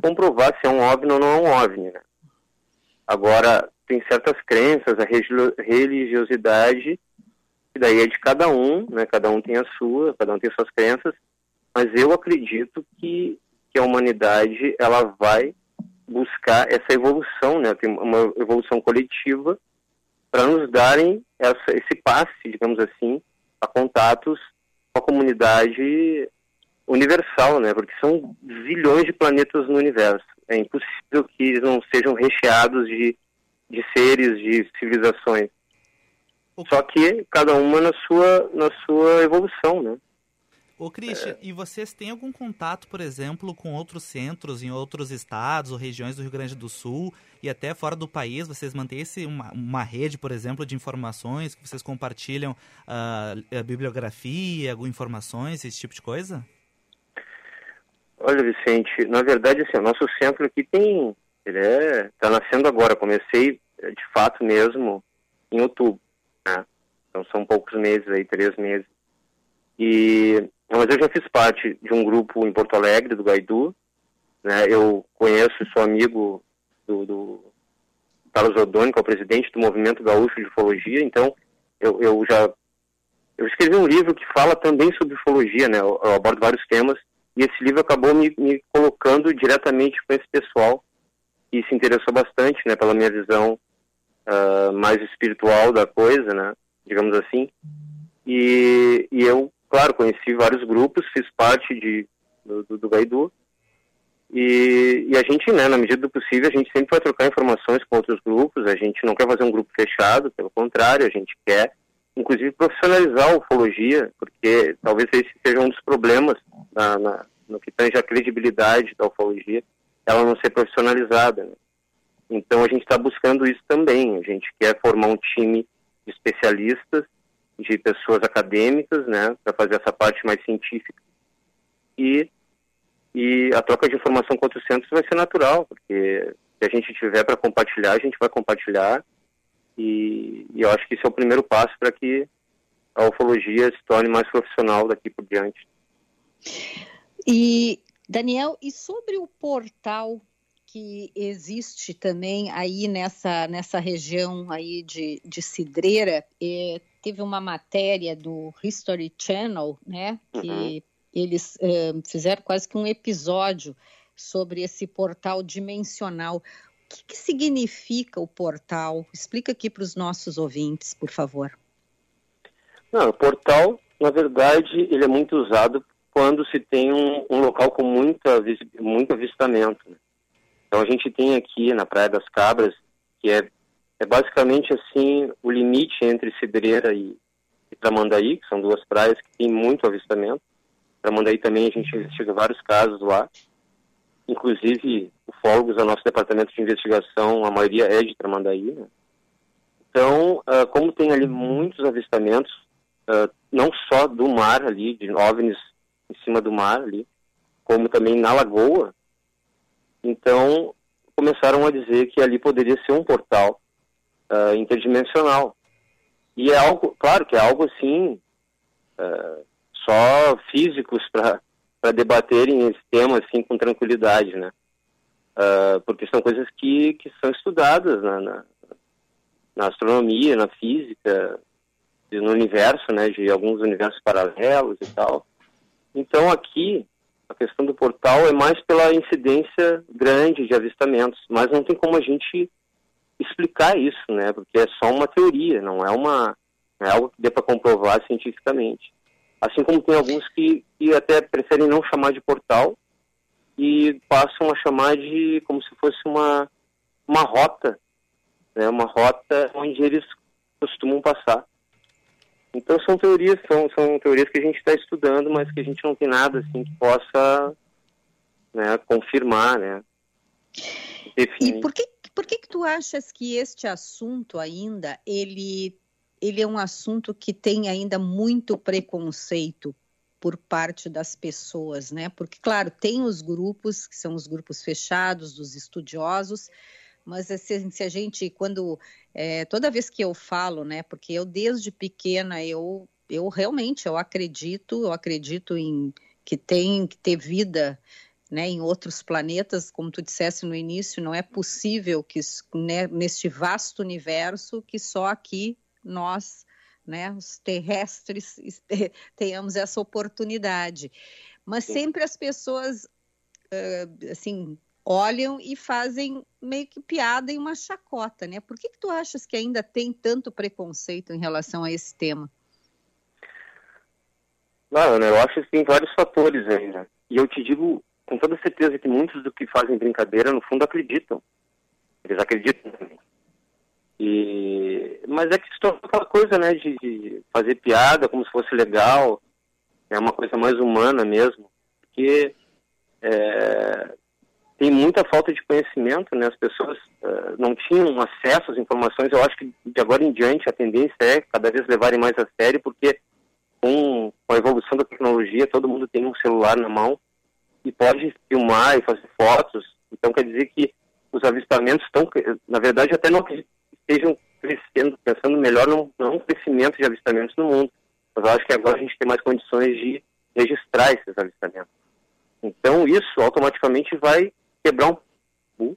comprovar se é um OVNI ou não é um OVNI, né? Agora, tem certas crenças, a religiosidade, que daí é de cada um, né? Cada um tem a sua, cada um tem suas crenças, mas eu acredito que, que a humanidade ela vai buscar essa evolução, né? Tem uma evolução coletiva para nos darem essa, esse passe, digamos assim, a contatos com a comunidade universal, né? Porque são zilhões de planetas no universo. É impossível que eles não sejam recheados de de seres, de civilizações. Só que cada uma na sua, na sua evolução, né? Ô, Christian, é... e vocês têm algum contato, por exemplo, com outros centros em outros estados ou regiões do Rio Grande do Sul e até fora do país? Vocês mantêm esse, uma, uma rede, por exemplo, de informações que vocês compartilham uh, a bibliografia, algumas informações, esse tipo de coisa? Olha, Vicente, na verdade, assim, o nosso centro aqui tem ele é está nascendo agora. Comecei eh, de fato mesmo em outubro, né? Então são poucos meses aí, três meses. E mas eu já fiz parte de um grupo em Porto Alegre do Gaidu, né? Eu conheço e sou amigo do, do Carlos Odoni, que é o presidente do Movimento Gaúcho de Ufologia. Então eu, eu já eu escrevi um livro que fala também sobre ufologia, né? Eu, eu abordo vários temas e esse livro acabou me, me colocando diretamente com esse pessoal e se interessou bastante, né, pela minha visão uh, mais espiritual da coisa, né, digamos assim. E, e eu, claro, conheci vários grupos, fiz parte de, do, do, Gaidu, E, e, a gente, né, na medida do possível, a gente sempre vai trocar informações com outros grupos, a gente não quer fazer um grupo fechado, pelo contrário, a gente quer, inclusive, profissionalizar a ufologia, porque talvez esse seja um dos problemas na, na, no que tange a credibilidade da ufologia, ela não ser profissionalizada. Né? Então a gente está buscando isso também, a gente quer formar um time de especialistas, de pessoas acadêmicas, né, para fazer essa parte mais científica. E e a troca de informação com outros centros vai ser natural, porque se a gente tiver para compartilhar, a gente vai compartilhar. E, e, eu acho que esse é o primeiro passo para que a ufologia se torne mais profissional daqui por diante. E, Daniel, e sobre o portal que existe também aí nessa, nessa região aí de, de Cidreira, eh, teve uma matéria do History Channel, né, que uhum eles eh, fizeram quase que um episódio sobre esse portal dimensional. O que, que significa o portal? Explica aqui para os nossos ouvintes, por favor. Não, o portal, na verdade, ele é muito usado quando se tem um, um local com muita, muito avistamento. Né? Então a gente tem aqui na Praia das Cabras, que é, é basicamente assim o limite entre Cidreira e, e Tramandaí, que são duas praias que têm muito avistamento. Tramandaí também a gente investiga vários casos lá. Inclusive, ufólogos do nosso departamento de investigação, a maioria é de Tramandaí. Né? Então, uh, como tem ali muitos avistamentos, uh, não só do mar ali, de OVNIs em cima do mar ali, como também na lagoa, então começaram a dizer que ali poderia ser um portal uh, interdimensional. E é algo, claro que é algo assim, uh, só físicos para debaterem esse tema assim com tranquilidade, né? Uh, porque são coisas que, que são estudadas na, na, na, astronomia, na física, no universo, né? De alguns universos paralelos e tal. Então aqui a questão do portal é mais pela incidência grande de avistamentos, mas não tem como a gente explicar isso, né? Porque é só uma teoria, não é uma não é algo que dê para comprovar cientificamente. Assim como tem alguns que, que até preferem não chamar de portal e passam a chamar de como se fosse uma, uma rota, né? uma rota onde eles costumam passar. Então são teorias, são, são teorias que a gente está estudando, mas que a gente não tem nada assim que possa né, confirmar, né? Definir. E por que, por que que tu achas que este assunto ainda ele ele é um assunto que tem ainda muito preconceito por parte das pessoas, né? Porque, claro, tem os grupos, que são os grupos fechados, dos estudiosos, mas assim, se a gente, quando, é, toda vez que eu falo, né? Porque eu, desde pequena, eu, eu realmente, eu acredito, eu acredito em que tem que ter vida né, em outros planetas, como tu disseste no início, não é possível que né, neste vasto universo que só aqui nós, né, os terrestres, tenhamos essa oportunidade. Mas sempre as pessoas, uh, assim, olham e fazem meio que piada em uma chacota, né? Por que, que tu achas que ainda tem tanto preconceito em relação a esse tema? Não, eu acho que tem vários fatores ainda. E eu te digo com toda certeza que muitos do que fazem brincadeira, no fundo, acreditam. Eles acreditam também. E, mas é que se torna aquela coisa, né, de, fazer piada como se fosse legal, é uma coisa mais humana mesmo, porque é, tem muita falta de conhecimento, né, as pessoas uh, não tinham acesso às informações, eu acho que de agora em diante a tendência é cada vez levarem mais a sério, porque com a evolução da tecnologia, todo mundo tem um celular na mão e pode filmar e fazer fotos, então quer dizer que os avistamentos estão, na verdade, até não estejam crescendo, pensando melhor num, num crescimento de avistamentos no mundo. Mas eu acho que agora a gente tem mais condições de registrar esses avistamentos. Então isso automaticamente vai quebrar um tabu.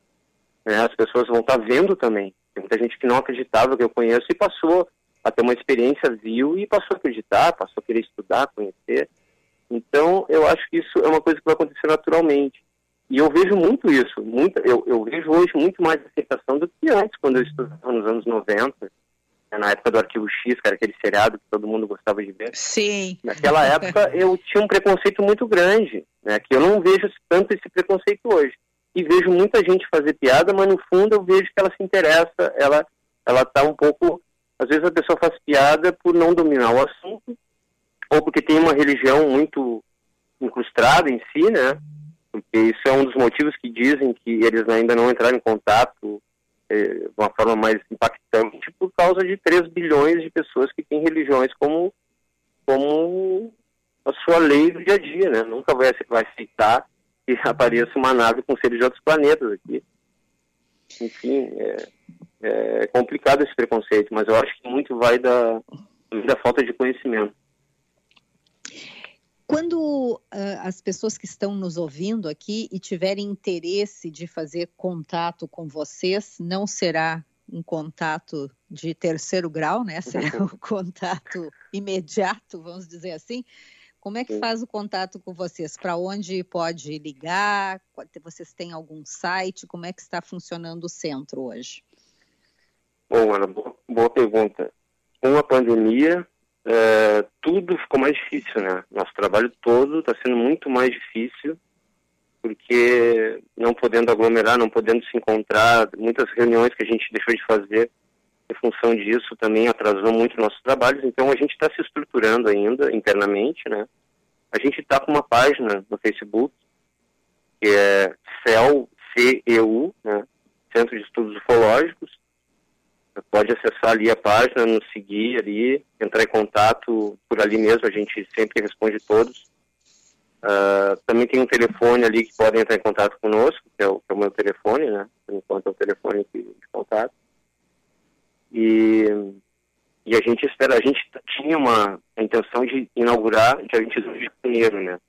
Né? As pessoas vão estar vendo também. Tem muita gente que não acreditava que eu conheço e passou a ter uma experiência, viu e passou a acreditar, passou a querer estudar, conhecer. Então eu acho que isso é uma coisa que vai acontecer naturalmente. E eu vejo muito isso, muito, eu, eu vejo hoje muito mais aceitação do que antes, quando eu estudava nos anos 90. na época do Arquivo X, era aquele seriado que todo mundo gostava de ver. Sim. Naquela época eu tinha um preconceito muito grande, né, que eu não vejo tanto esse preconceito hoje. E vejo muita gente fazer piada, mas no fundo eu vejo que ela se interessa, ela ela tá um pouco, às vezes a pessoa faz piada por não dominar o assunto, ou porque tem uma religião muito incrustada em si, né? Porque isso é um dos motivos que dizem que eles ainda não entraram em contato eh, de uma forma mais impactante por causa de 3 bilhões de pessoas que têm religiões como, como a sua lei do dia a dia, né? Nunca vai, vai aceitar que apareça uma nave com seres de outros planetas aqui. Enfim, é, é complicado esse preconceito, mas eu acho que muito vai da, da falta de conhecimento. Quando uh, as pessoas que estão nos ouvindo aqui e tiverem interesse de fazer contato com vocês, não será um contato de terceiro grau, né? Será um contato imediato, vamos dizer assim. Como é que faz o contato com vocês? Para onde pode ligar? Vocês têm algum site? Como é que está funcionando o centro hoje? Bom, Ana, boa, boa pergunta. Com a pandemia, é, tudo ficou mais difícil, né? Nosso trabalho todo está sendo muito mais difícil, porque não podendo aglomerar, não podendo se encontrar, muitas reuniões que a gente deixou de fazer em função disso também atrasou muito nossos trabalhos, então a gente está se estruturando ainda internamente, né? A gente está com uma página no Facebook, que é CEU, né? Centro de Estudos Ufológicos, pode acessar ali a página, nos seguir ali, entrar em contato por ali mesmo, a gente sempre responde todos. Uh, também tem um telefone ali que podem entrar em contato conosco, que é o, que é o meu telefone, né? Por enquanto é o telefone de, de contato. E, e a gente espera, a gente tinha uma a intenção de inaugurar dia 22 de janeiro, né?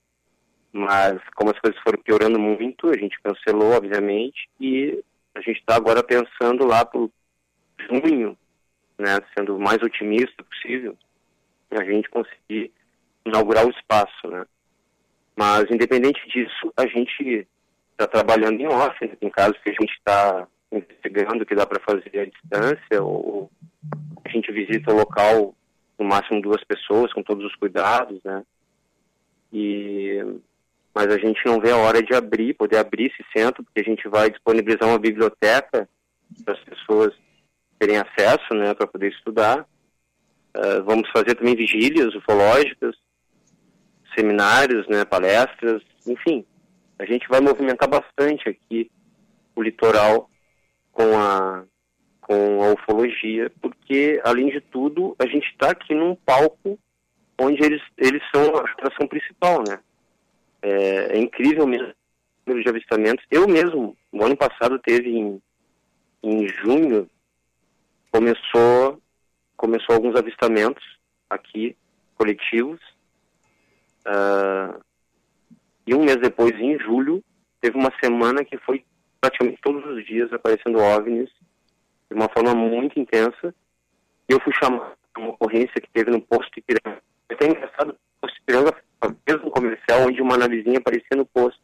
Mas como as coisas foram piorando muito, a gente cancelou, obviamente, e a gente está agora pensando lá para junho, né, sendo o mais otimista possível, a gente conseguir inaugurar o espaço, né. Mas, independente disso, a gente está trabalhando em off, né? tem casos que a gente está investigando que dá para fazer à distância, ou a gente visita o local no máximo duas pessoas, com todos os cuidados, né. E mas a gente não vê a hora de abrir, poder abrir esse centro, porque a gente vai disponibilizar uma biblioteca para as pessoas terem acesso, né, para poder estudar. Uh, vamos fazer também vigílias ufológicas, seminários, né, palestras, enfim. A gente vai movimentar bastante aqui o litoral com a com a ufologia, porque além de tudo a gente está aqui num palco onde eles eles são a atração principal, né? É, é incrível mesmo o número de avistamentos. Eu mesmo, no ano passado teve em, em junho começou começou alguns avistamentos aqui coletivos. Uh, e um mês depois em julho teve uma semana que foi praticamente todos os dias aparecendo ovnis de uma forma muito intensa. E eu fui chamar uma ocorrência que teve no posto Ipiranga. É até engraçado o posto Ipiranga foi o mesmo comercial onde uma navezinha aparecia no posto.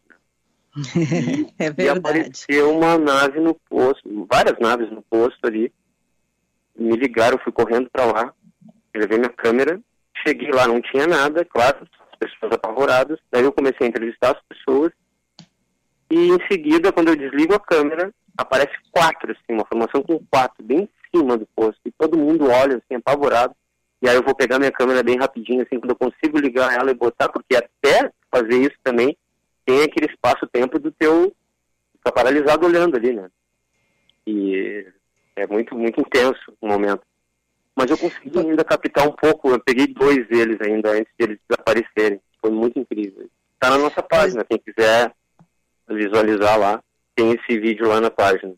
É verdade. E apareceu uma nave no posto, várias naves no posto ali, me ligaram, fui correndo para lá, levei minha câmera, cheguei lá, não tinha nada, claro, as pessoas apavoradas, daí eu comecei a entrevistar as pessoas, e em seguida, quando eu desligo a câmera, aparece quatro, assim, uma formação com quatro, bem em cima do posto, e todo mundo olha, assim, apavorado, e aí eu vou pegar minha câmera bem rapidinho, assim, quando eu consigo ligar ela e botar, porque até fazer isso também, tem aquele espaço-tempo do teu, ficar paralisado olhando ali, né, e é muito, muito intenso o momento. Mas eu consegui ainda captar um pouco, eu peguei dois deles ainda antes de eles desaparecerem. Foi muito incrível. Está na nossa página, quem quiser visualizar lá, tem esse vídeo lá na página.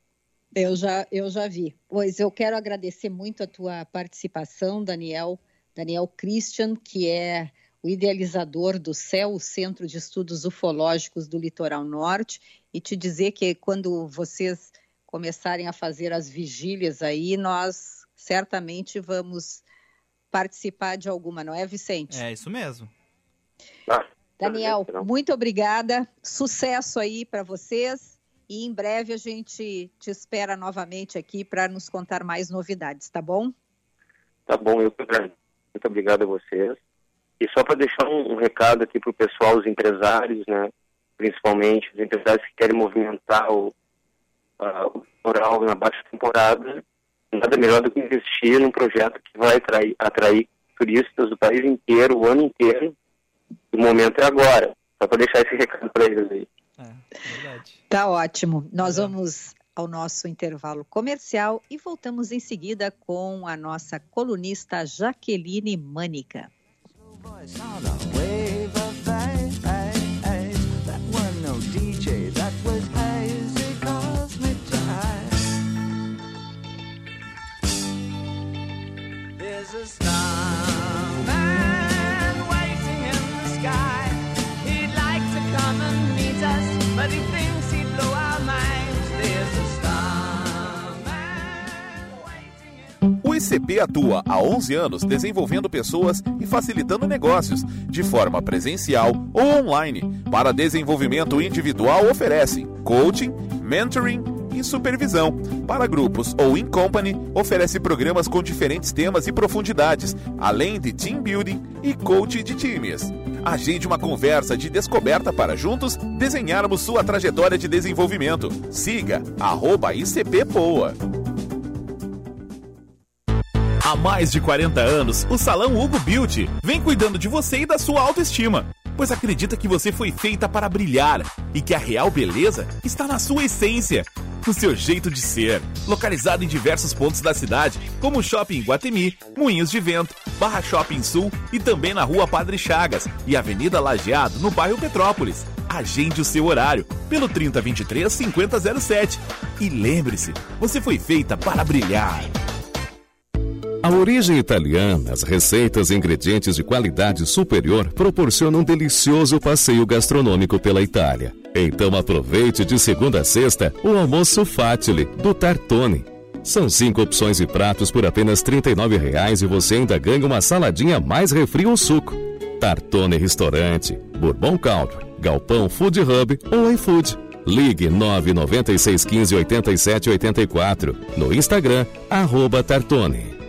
Eu já, eu já vi. Pois eu quero agradecer muito a tua participação, Daniel, Daniel Christian, que é o idealizador do CEL, o Centro de Estudos Ufológicos do Litoral Norte, e te dizer que quando vocês começarem a fazer as vigílias aí, nós certamente vamos participar de alguma, não é, Vicente? É isso mesmo. Ah, Daniel, muito obrigada. Sucesso aí para vocês. E em breve a gente te espera novamente aqui para nos contar mais novidades, tá bom? Tá bom, eu que agradeço. Muito obrigado a vocês. E só para deixar um, um, recado aqui para o pessoal, os empresários, né? Principalmente os empresários que querem movimentar o, uh, o rural na baixa temporada, nada melhor do que investir num projeto que vai atrair, atrair turistas do país inteiro, o ano inteiro. O momento é agora. Só para deixar esse recado para eles aí. É, verdade. Tá ótimo. Nós é. vamos ao nosso intervalo comercial e voltamos em seguida com a nossa colunista Jaqueline Mânica. O ICP atua há 11 anos desenvolvendo pessoas e facilitando negócios, de forma presencial ou online. Para desenvolvimento individual, oferece coaching, mentoring supervisão. Para grupos ou in company, oferece programas com diferentes temas e profundidades, além de team building e coaching de times. Agende uma conversa de descoberta para juntos desenharmos sua trajetória de desenvolvimento. Siga ICPPoa. Há mais de 40 anos, o Salão Hugo Beauty vem cuidando de você e da sua autoestima, pois acredita que você foi feita para brilhar e que a real beleza está na sua essência, no seu jeito de ser. Localizado em diversos pontos da cidade, como o Shopping Guatemi, Moinhos de Vento, Barra Shopping Sul e também na Rua Padre Chagas e Avenida Lajeado, no bairro Petrópolis. Agende o seu horário pelo 3023 5007. E lembre-se, você foi feita para brilhar. A origem italiana, as receitas e ingredientes de qualidade superior proporcionam um delicioso passeio gastronômico pela Itália. Então aproveite de segunda a sexta o almoço Fatile do Tartone. São cinco opções de pratos por apenas R$ 39,00 e você ainda ganha uma saladinha mais refri ou suco. Tartone Restaurante, Bourbon Country, Galpão Food Hub ou iFood. Ligue 99615 8784. No Instagram, arroba Tartone.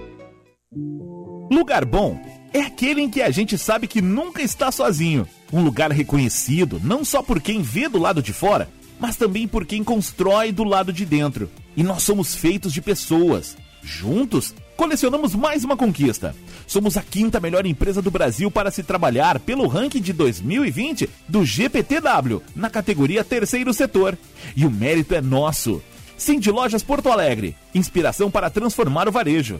Lugar bom é aquele em que a gente sabe que nunca está sozinho. Um lugar reconhecido não só por quem vê do lado de fora, mas também por quem constrói do lado de dentro. E nós somos feitos de pessoas. Juntos, colecionamos mais uma conquista. Somos a quinta melhor empresa do Brasil para se trabalhar pelo ranking de 2020 do GPTW, na categoria Terceiro Setor. E o mérito é nosso. Cindy Lojas Porto Alegre, inspiração para transformar o varejo.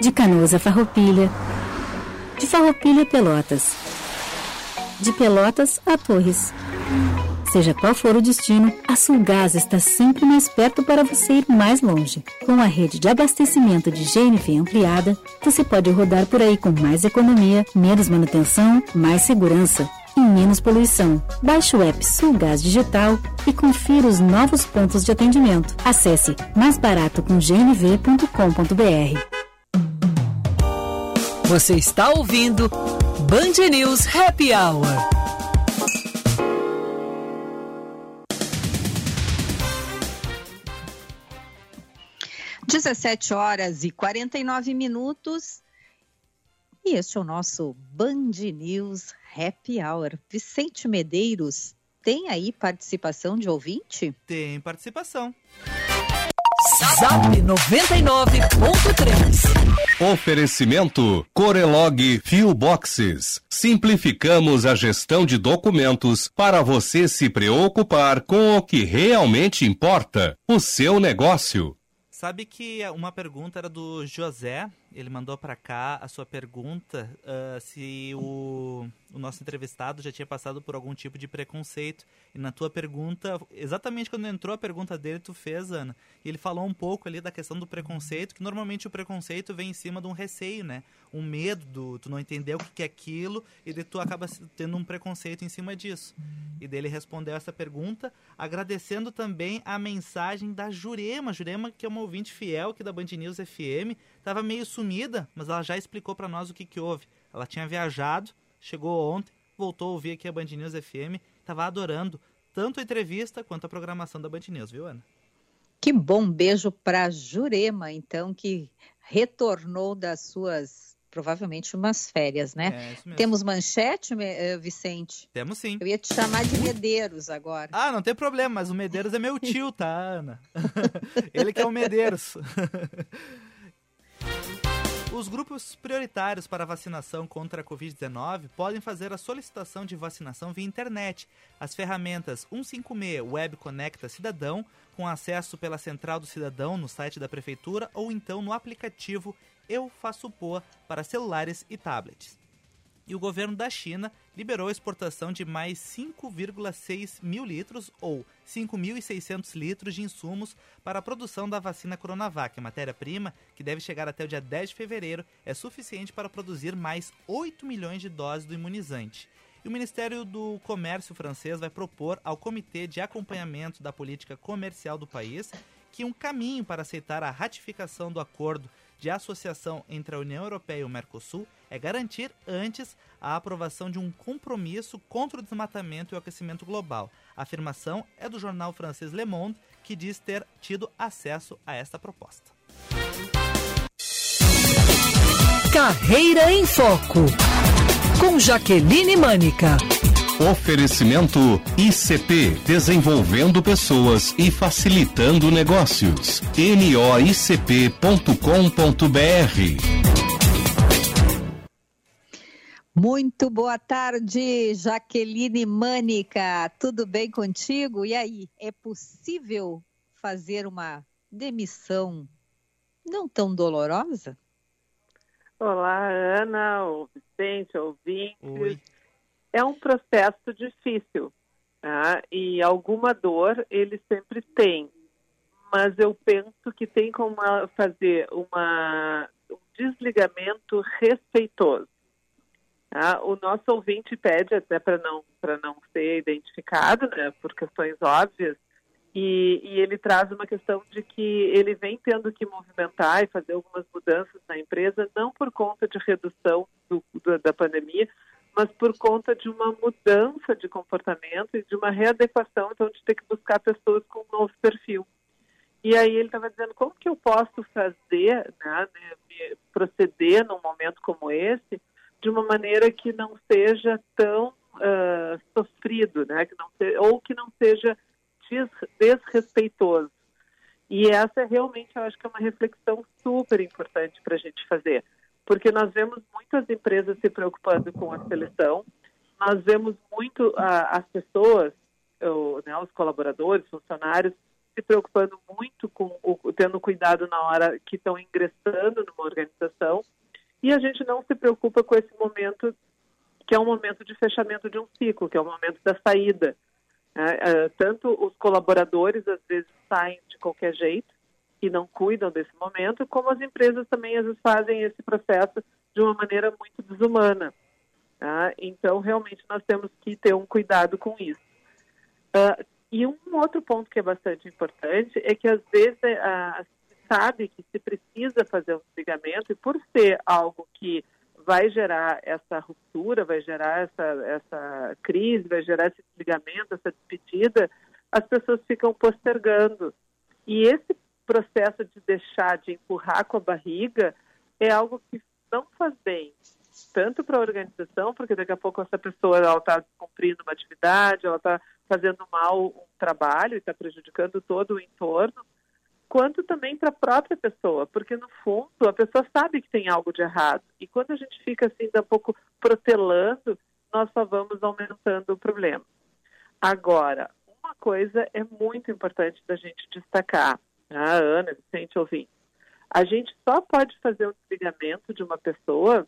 De Canoas a Farroupilha. De Farroupilha a Pelotas. De Pelotas a Torres. Seja qual for o destino, a Sulgás está sempre mais perto para você ir mais longe. Com a rede de abastecimento de GNV ampliada, você pode rodar por aí com mais economia, menos manutenção, mais segurança e menos poluição. Baixe o app Sulgás Digital e confira os novos pontos de atendimento. Acesse maisbaratocomgnv.com.br. Você está ouvindo Band News Happy Hour. Dezessete horas e 49 minutos. E este é o nosso Band News Happy Hour. Vicente Medeiros, tem aí participação de ouvinte? Tem participação. Zap 99.3. Oferecimento Corelog Fuel Boxes. Simplificamos a gestão de documentos para você se preocupar com o que realmente importa, o seu negócio. Sabe que uma pergunta era do José ele mandou para cá a sua pergunta uh, se o, o, nosso entrevistado já tinha passado por algum tipo de preconceito. E na tua pergunta, exatamente quando entrou a pergunta dele, tu fez, Ana, e ele falou um pouco ali da questão do preconceito, que normalmente o preconceito vem em cima de um receio, né? Um medo, do, tu não entender o que é aquilo, e tu acaba tendo um preconceito em cima disso. E dele respondeu essa pergunta, agradecendo também a mensagem da Jurema. Jurema, que é uma ouvinte fiel aqui da Band News FM, estava meio sumida, mas ela já explicou para nós o que, que houve. Ela tinha viajado, chegou ontem, voltou a ouvir aqui a Band News FM, estava adorando tanto a entrevista quanto a programação da Band News, viu, Ana? Que bom beijo para Jurema, então, que retornou das suas provavelmente umas férias, né? É, Temos manchete, eh, Vicente? Temos sim. Eu ia te chamar de Medeiros agora. Ah, não tem problema, mas o Medeiros é meu tio, tá, Ana? Ele que é o Medeiros. Os grupos prioritários para vacinação contra a Covid-19 podem fazer a solicitação de vacinação via internet. As ferramentas 156 Web Conecta Cidadão, com acesso pela Central do Cidadão no site da Prefeitura ou então no aplicativo Eu Faço Poa para celulares e tablets e o governo da China liberou a exportação de mais 5,6 mil litros ou 5.600 litros de insumos para a produção da vacina Coronavac. A matéria-prima, que deve chegar até o dia 10 de fevereiro, é suficiente para produzir mais 8 milhões de doses do imunizante. E o Ministério do Comércio francês vai propor ao Comitê de Acompanhamento da Política Comercial do país que um caminho para aceitar a ratificação do acordo de associação entre a União Europeia e o Mercosul é garantir antes a aprovação de um compromisso contra o desmatamento e o aquecimento global. A afirmação é do jornal francês Le Monde, que diz ter tido acesso a esta proposta. Carreira em Foco com Jaqueline Mânica. Oferecimento ICP Desenvolvendo Pessoas e Facilitando Negócios. noicp.com.br muito boa tarde, Jaqueline Mânica. Tudo bem contigo? E aí, é possível fazer uma demissão não tão dolorosa? Olá, Ana, Vicente, ouvintes. É um processo difícil tá? e alguma dor ele sempre tem, mas eu penso que tem como fazer uma, um desligamento respeitoso Tá? O nosso ouvinte pede até para não para não ser identificado, né, por questões óbvias, e, e, ele traz uma questão de que ele vem tendo que movimentar e fazer algumas mudanças na empresa, não por conta de redução do, do, da pandemia, mas por conta de uma mudança de comportamento e de uma readequação, então de ter que buscar pessoas com um novo perfil. E aí ele estava dizendo como que eu posso fazer, né, né proceder num momento como esse, de uma maneira que não seja tão uh, sofrido, né? que não se, ou que não seja des, desrespeitoso. E essa realmente eu acho que é uma reflexão super importante para a gente fazer, porque nós vemos muitas empresas se preocupando com a seleção, nós vemos muito as pessoas, ou, né, os colaboradores, funcionários, se preocupando muito com o, tendo cuidado na hora que estão ingressando numa organização e a gente não se preocupa com esse momento, que é um momento de fechamento de um ciclo, que é o momento da saída. É, é, tanto os colaboradores, às vezes, saem de qualquer jeito e não cuidam desse momento, como as empresas também, às vezes, fazem esse processo de uma maneira muito desumana. Tá? Então, realmente, nós temos que ter um cuidado com isso. Uh, e um outro ponto que é bastante importante é que, às vezes, as sabe que se precisa fazer um desligamento e por ser algo que vai gerar essa ruptura, vai gerar essa, essa crise, vai gerar esse desligamento, essa despedida, as pessoas ficam postergando. E esse processo de deixar, de empurrar com a barriga, é algo que não faz bem, tanto para a organização, porque daqui a pouco essa pessoa está cumprindo uma atividade, ela está fazendo mal um trabalho e está prejudicando todo o entorno, quanto também para a própria pessoa, porque no fundo a pessoa sabe que tem algo de errado e quando a gente fica assim um pouco protelando, nós só vamos aumentando o problema. Agora, uma coisa é muito importante da gente destacar, a Ana, Vicente ouvinte, A gente só pode fazer um desligamento de uma pessoa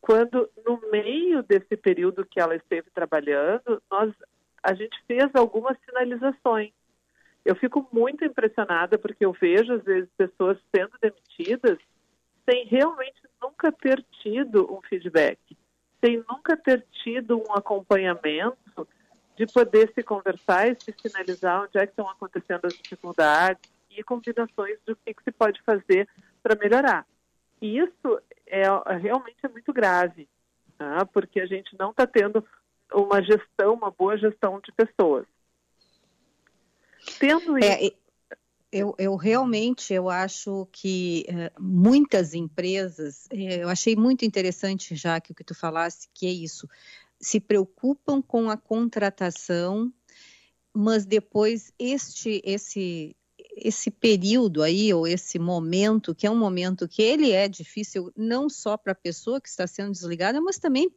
quando, no meio desse período que ela esteve trabalhando, nós, a gente fez algumas sinalizações. Eu fico muito impressionada porque eu vejo, às vezes, pessoas sendo demitidas sem realmente nunca ter tido um feedback, sem nunca ter tido um acompanhamento de poder se conversar e se sinalizar onde é que estão acontecendo as dificuldades e combinações do que, que se pode fazer para melhorar. E isso é, realmente é muito grave, tá? porque a gente não está tendo uma gestão, uma boa gestão de pessoas. Tendo é, isso... Eu, eu, realmente eu acho que uh, muitas empresas, eu achei muito interessante já que o que tu falasse, que é isso, se preocupam com a contratação, mas depois este esse esse período aí, ou esse momento, que é um momento que ele é difícil não só para a pessoa que está sendo desligada, mas também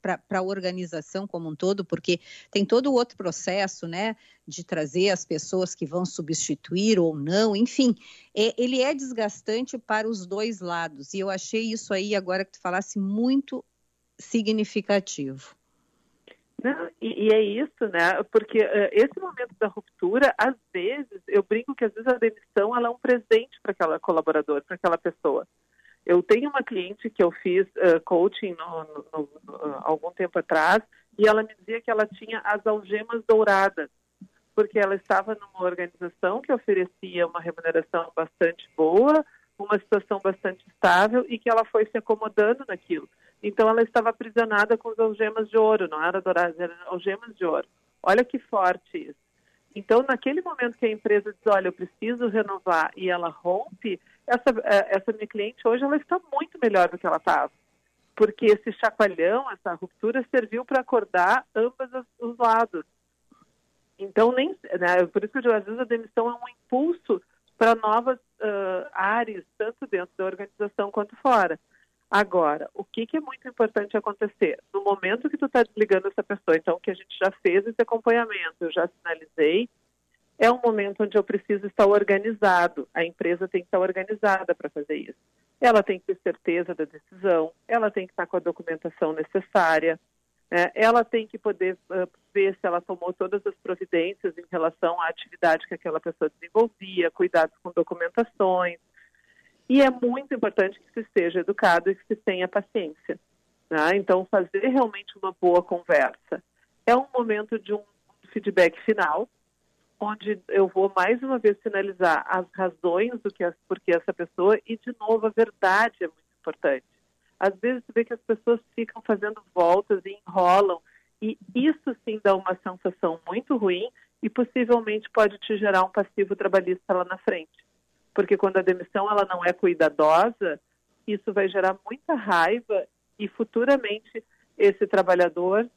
para a organização como um todo, porque tem todo o outro processo, né, de trazer as pessoas que vão substituir ou não, enfim, é, ele é desgastante para os dois lados, e eu achei isso aí, agora que tu falasse, muito significativo. Não, e, e, é isso, né? Porque uh, esse momento da ruptura, às vezes, eu brinco que às vezes a demissão ela é um presente para aquela colaboradora, para aquela pessoa. Eu tenho uma cliente que eu fiz uh, coaching no, no, no, uh, algum tempo atrás e ela me dizia que ela tinha as algemas douradas, porque ela estava numa organização que oferecia uma remuneração bastante boa, uma situação bastante estável e que ela foi se acomodando naquilo. Então ela estava aprisionada com as algemas de ouro, não era douradas, eram algemas de ouro. Olha que forte isso. Então, naquele momento que a empresa diz, olha, eu preciso renovar e ela rompe, essa, eh, essa minha cliente hoje ela está muito melhor do que ela estava. Porque esse chacoalhão, essa ruptura serviu para acordar ambos os lados. Então, nem, né, por isso que às vezes a demissão é um impulso para novas uh, áreas, tanto dentro da organização quanto fora. Agora, o que, que, é muito importante acontecer? No momento que tu está desligando essa pessoa, então que a gente já fez esse acompanhamento, eu já sinalizei, é um momento onde eu preciso estar organizado. A empresa tem que estar organizada para fazer isso. Ela tem que ter certeza da decisão, ela tem que estar com a documentação necessária? Ela tem que poder uh, ver se ela tomou todas as providências em relação à atividade que aquela pessoa desenvolvia, cuidados com documentações, e é muito importante que se esteja educado e que se tenha paciência. Né? Então, fazer realmente uma boa conversa. É um momento de um feedback final, onde eu vou mais uma vez sinalizar as razões do que as, porque essa pessoa e de novo a verdade é muito importante. Às vezes você vê que as pessoas ficam fazendo voltas e enrolam e isso sim dá uma sensação muito ruim e possivelmente pode te gerar um passivo trabalhista lá na frente. Porque quando a demissão ela não é cuidadosa, isso vai gerar muita raiva e futuramente esse trabalhador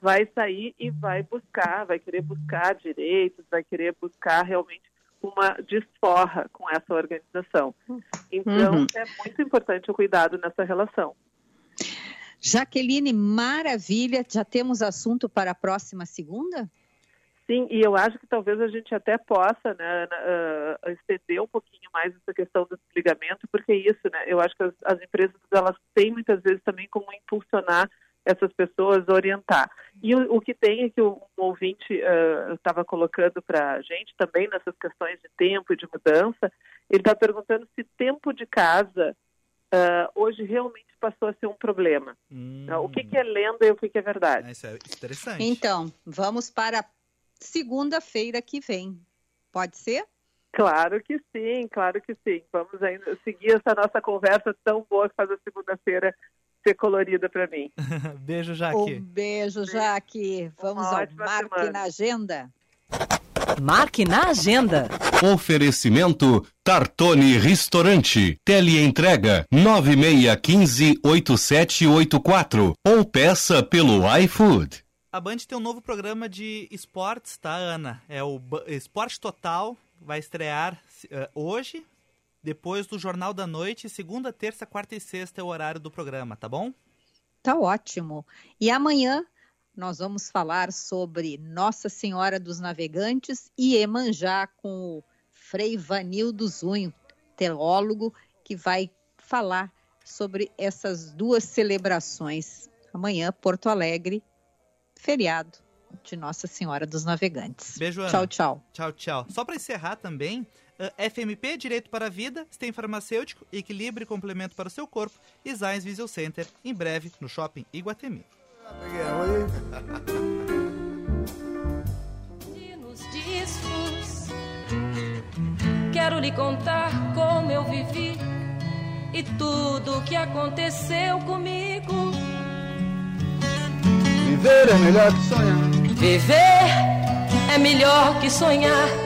vai sair e vai buscar, vai querer buscar direitos, vai querer buscar realmente uma desforra com essa organização. Então, uhum. é muito importante o cuidado nessa relação. Jaqueline, maravilha. Já temos assunto para a próxima segunda? Sim, e eu acho que talvez a gente até possa né, uh, estender um pouquinho mais essa questão do desligamento, porque é isso, né? Eu acho que as, as empresas elas têm muitas vezes também como impulsionar essas pessoas, orientar. E o, o que tem é que o, um ouvinte estava uh, colocando para a gente também nessas questões de tempo e de mudança, ele está perguntando se tempo de casa uh, hoje realmente passou a ser um problema. Hum. O que, que, é lenda e o que, que é verdade? Isso é interessante. Então, vamos para segunda-feira que vem. Pode ser? Claro que sim, claro que sim. Vamos ainda seguir essa nossa conversa tão boa que faz a segunda-feira ser colorida para mim. beijo, Jaque. Um beijo, Jaque. Vamos Uma ao Marque semana. na Agenda. Marque na Agenda. Oferecimento Tartone Restaurante. Teleentrega 96158784 ou peça pelo iFood. A Band tem um novo programa de esportes, tá, Ana? É o Esporte Total, vai estrear uh, hoje, depois do Jornal da Noite, segunda, terça, quarta e sexta é o horário do programa, tá bom? Tá ótimo. E amanhã nós vamos falar sobre Nossa Senhora dos Navegantes e Emanjá com o Frei Vanildo Zunho. teólogo, que vai falar sobre essas duas celebrações. Amanhã, Porto Alegre, feriado de Nossa Senhora dos Navegantes. Beijo, Ana. Tchau, tchau. Tchau, tchau. Só para encerrar também, FMP Direito para a Vida, STEM Farmacêutico, Equilíbrio e Complemento para o seu corpo e Zines Visual Center, em breve no Shopping Iguatemi. Nos discos, quero lhe contar como eu vivi e tudo o que aconteceu comigo. Viver é melhor que sonhar. Viver é melhor que sonhar.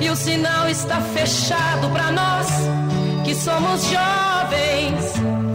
e o sinal está fechado para nós que somos jovens.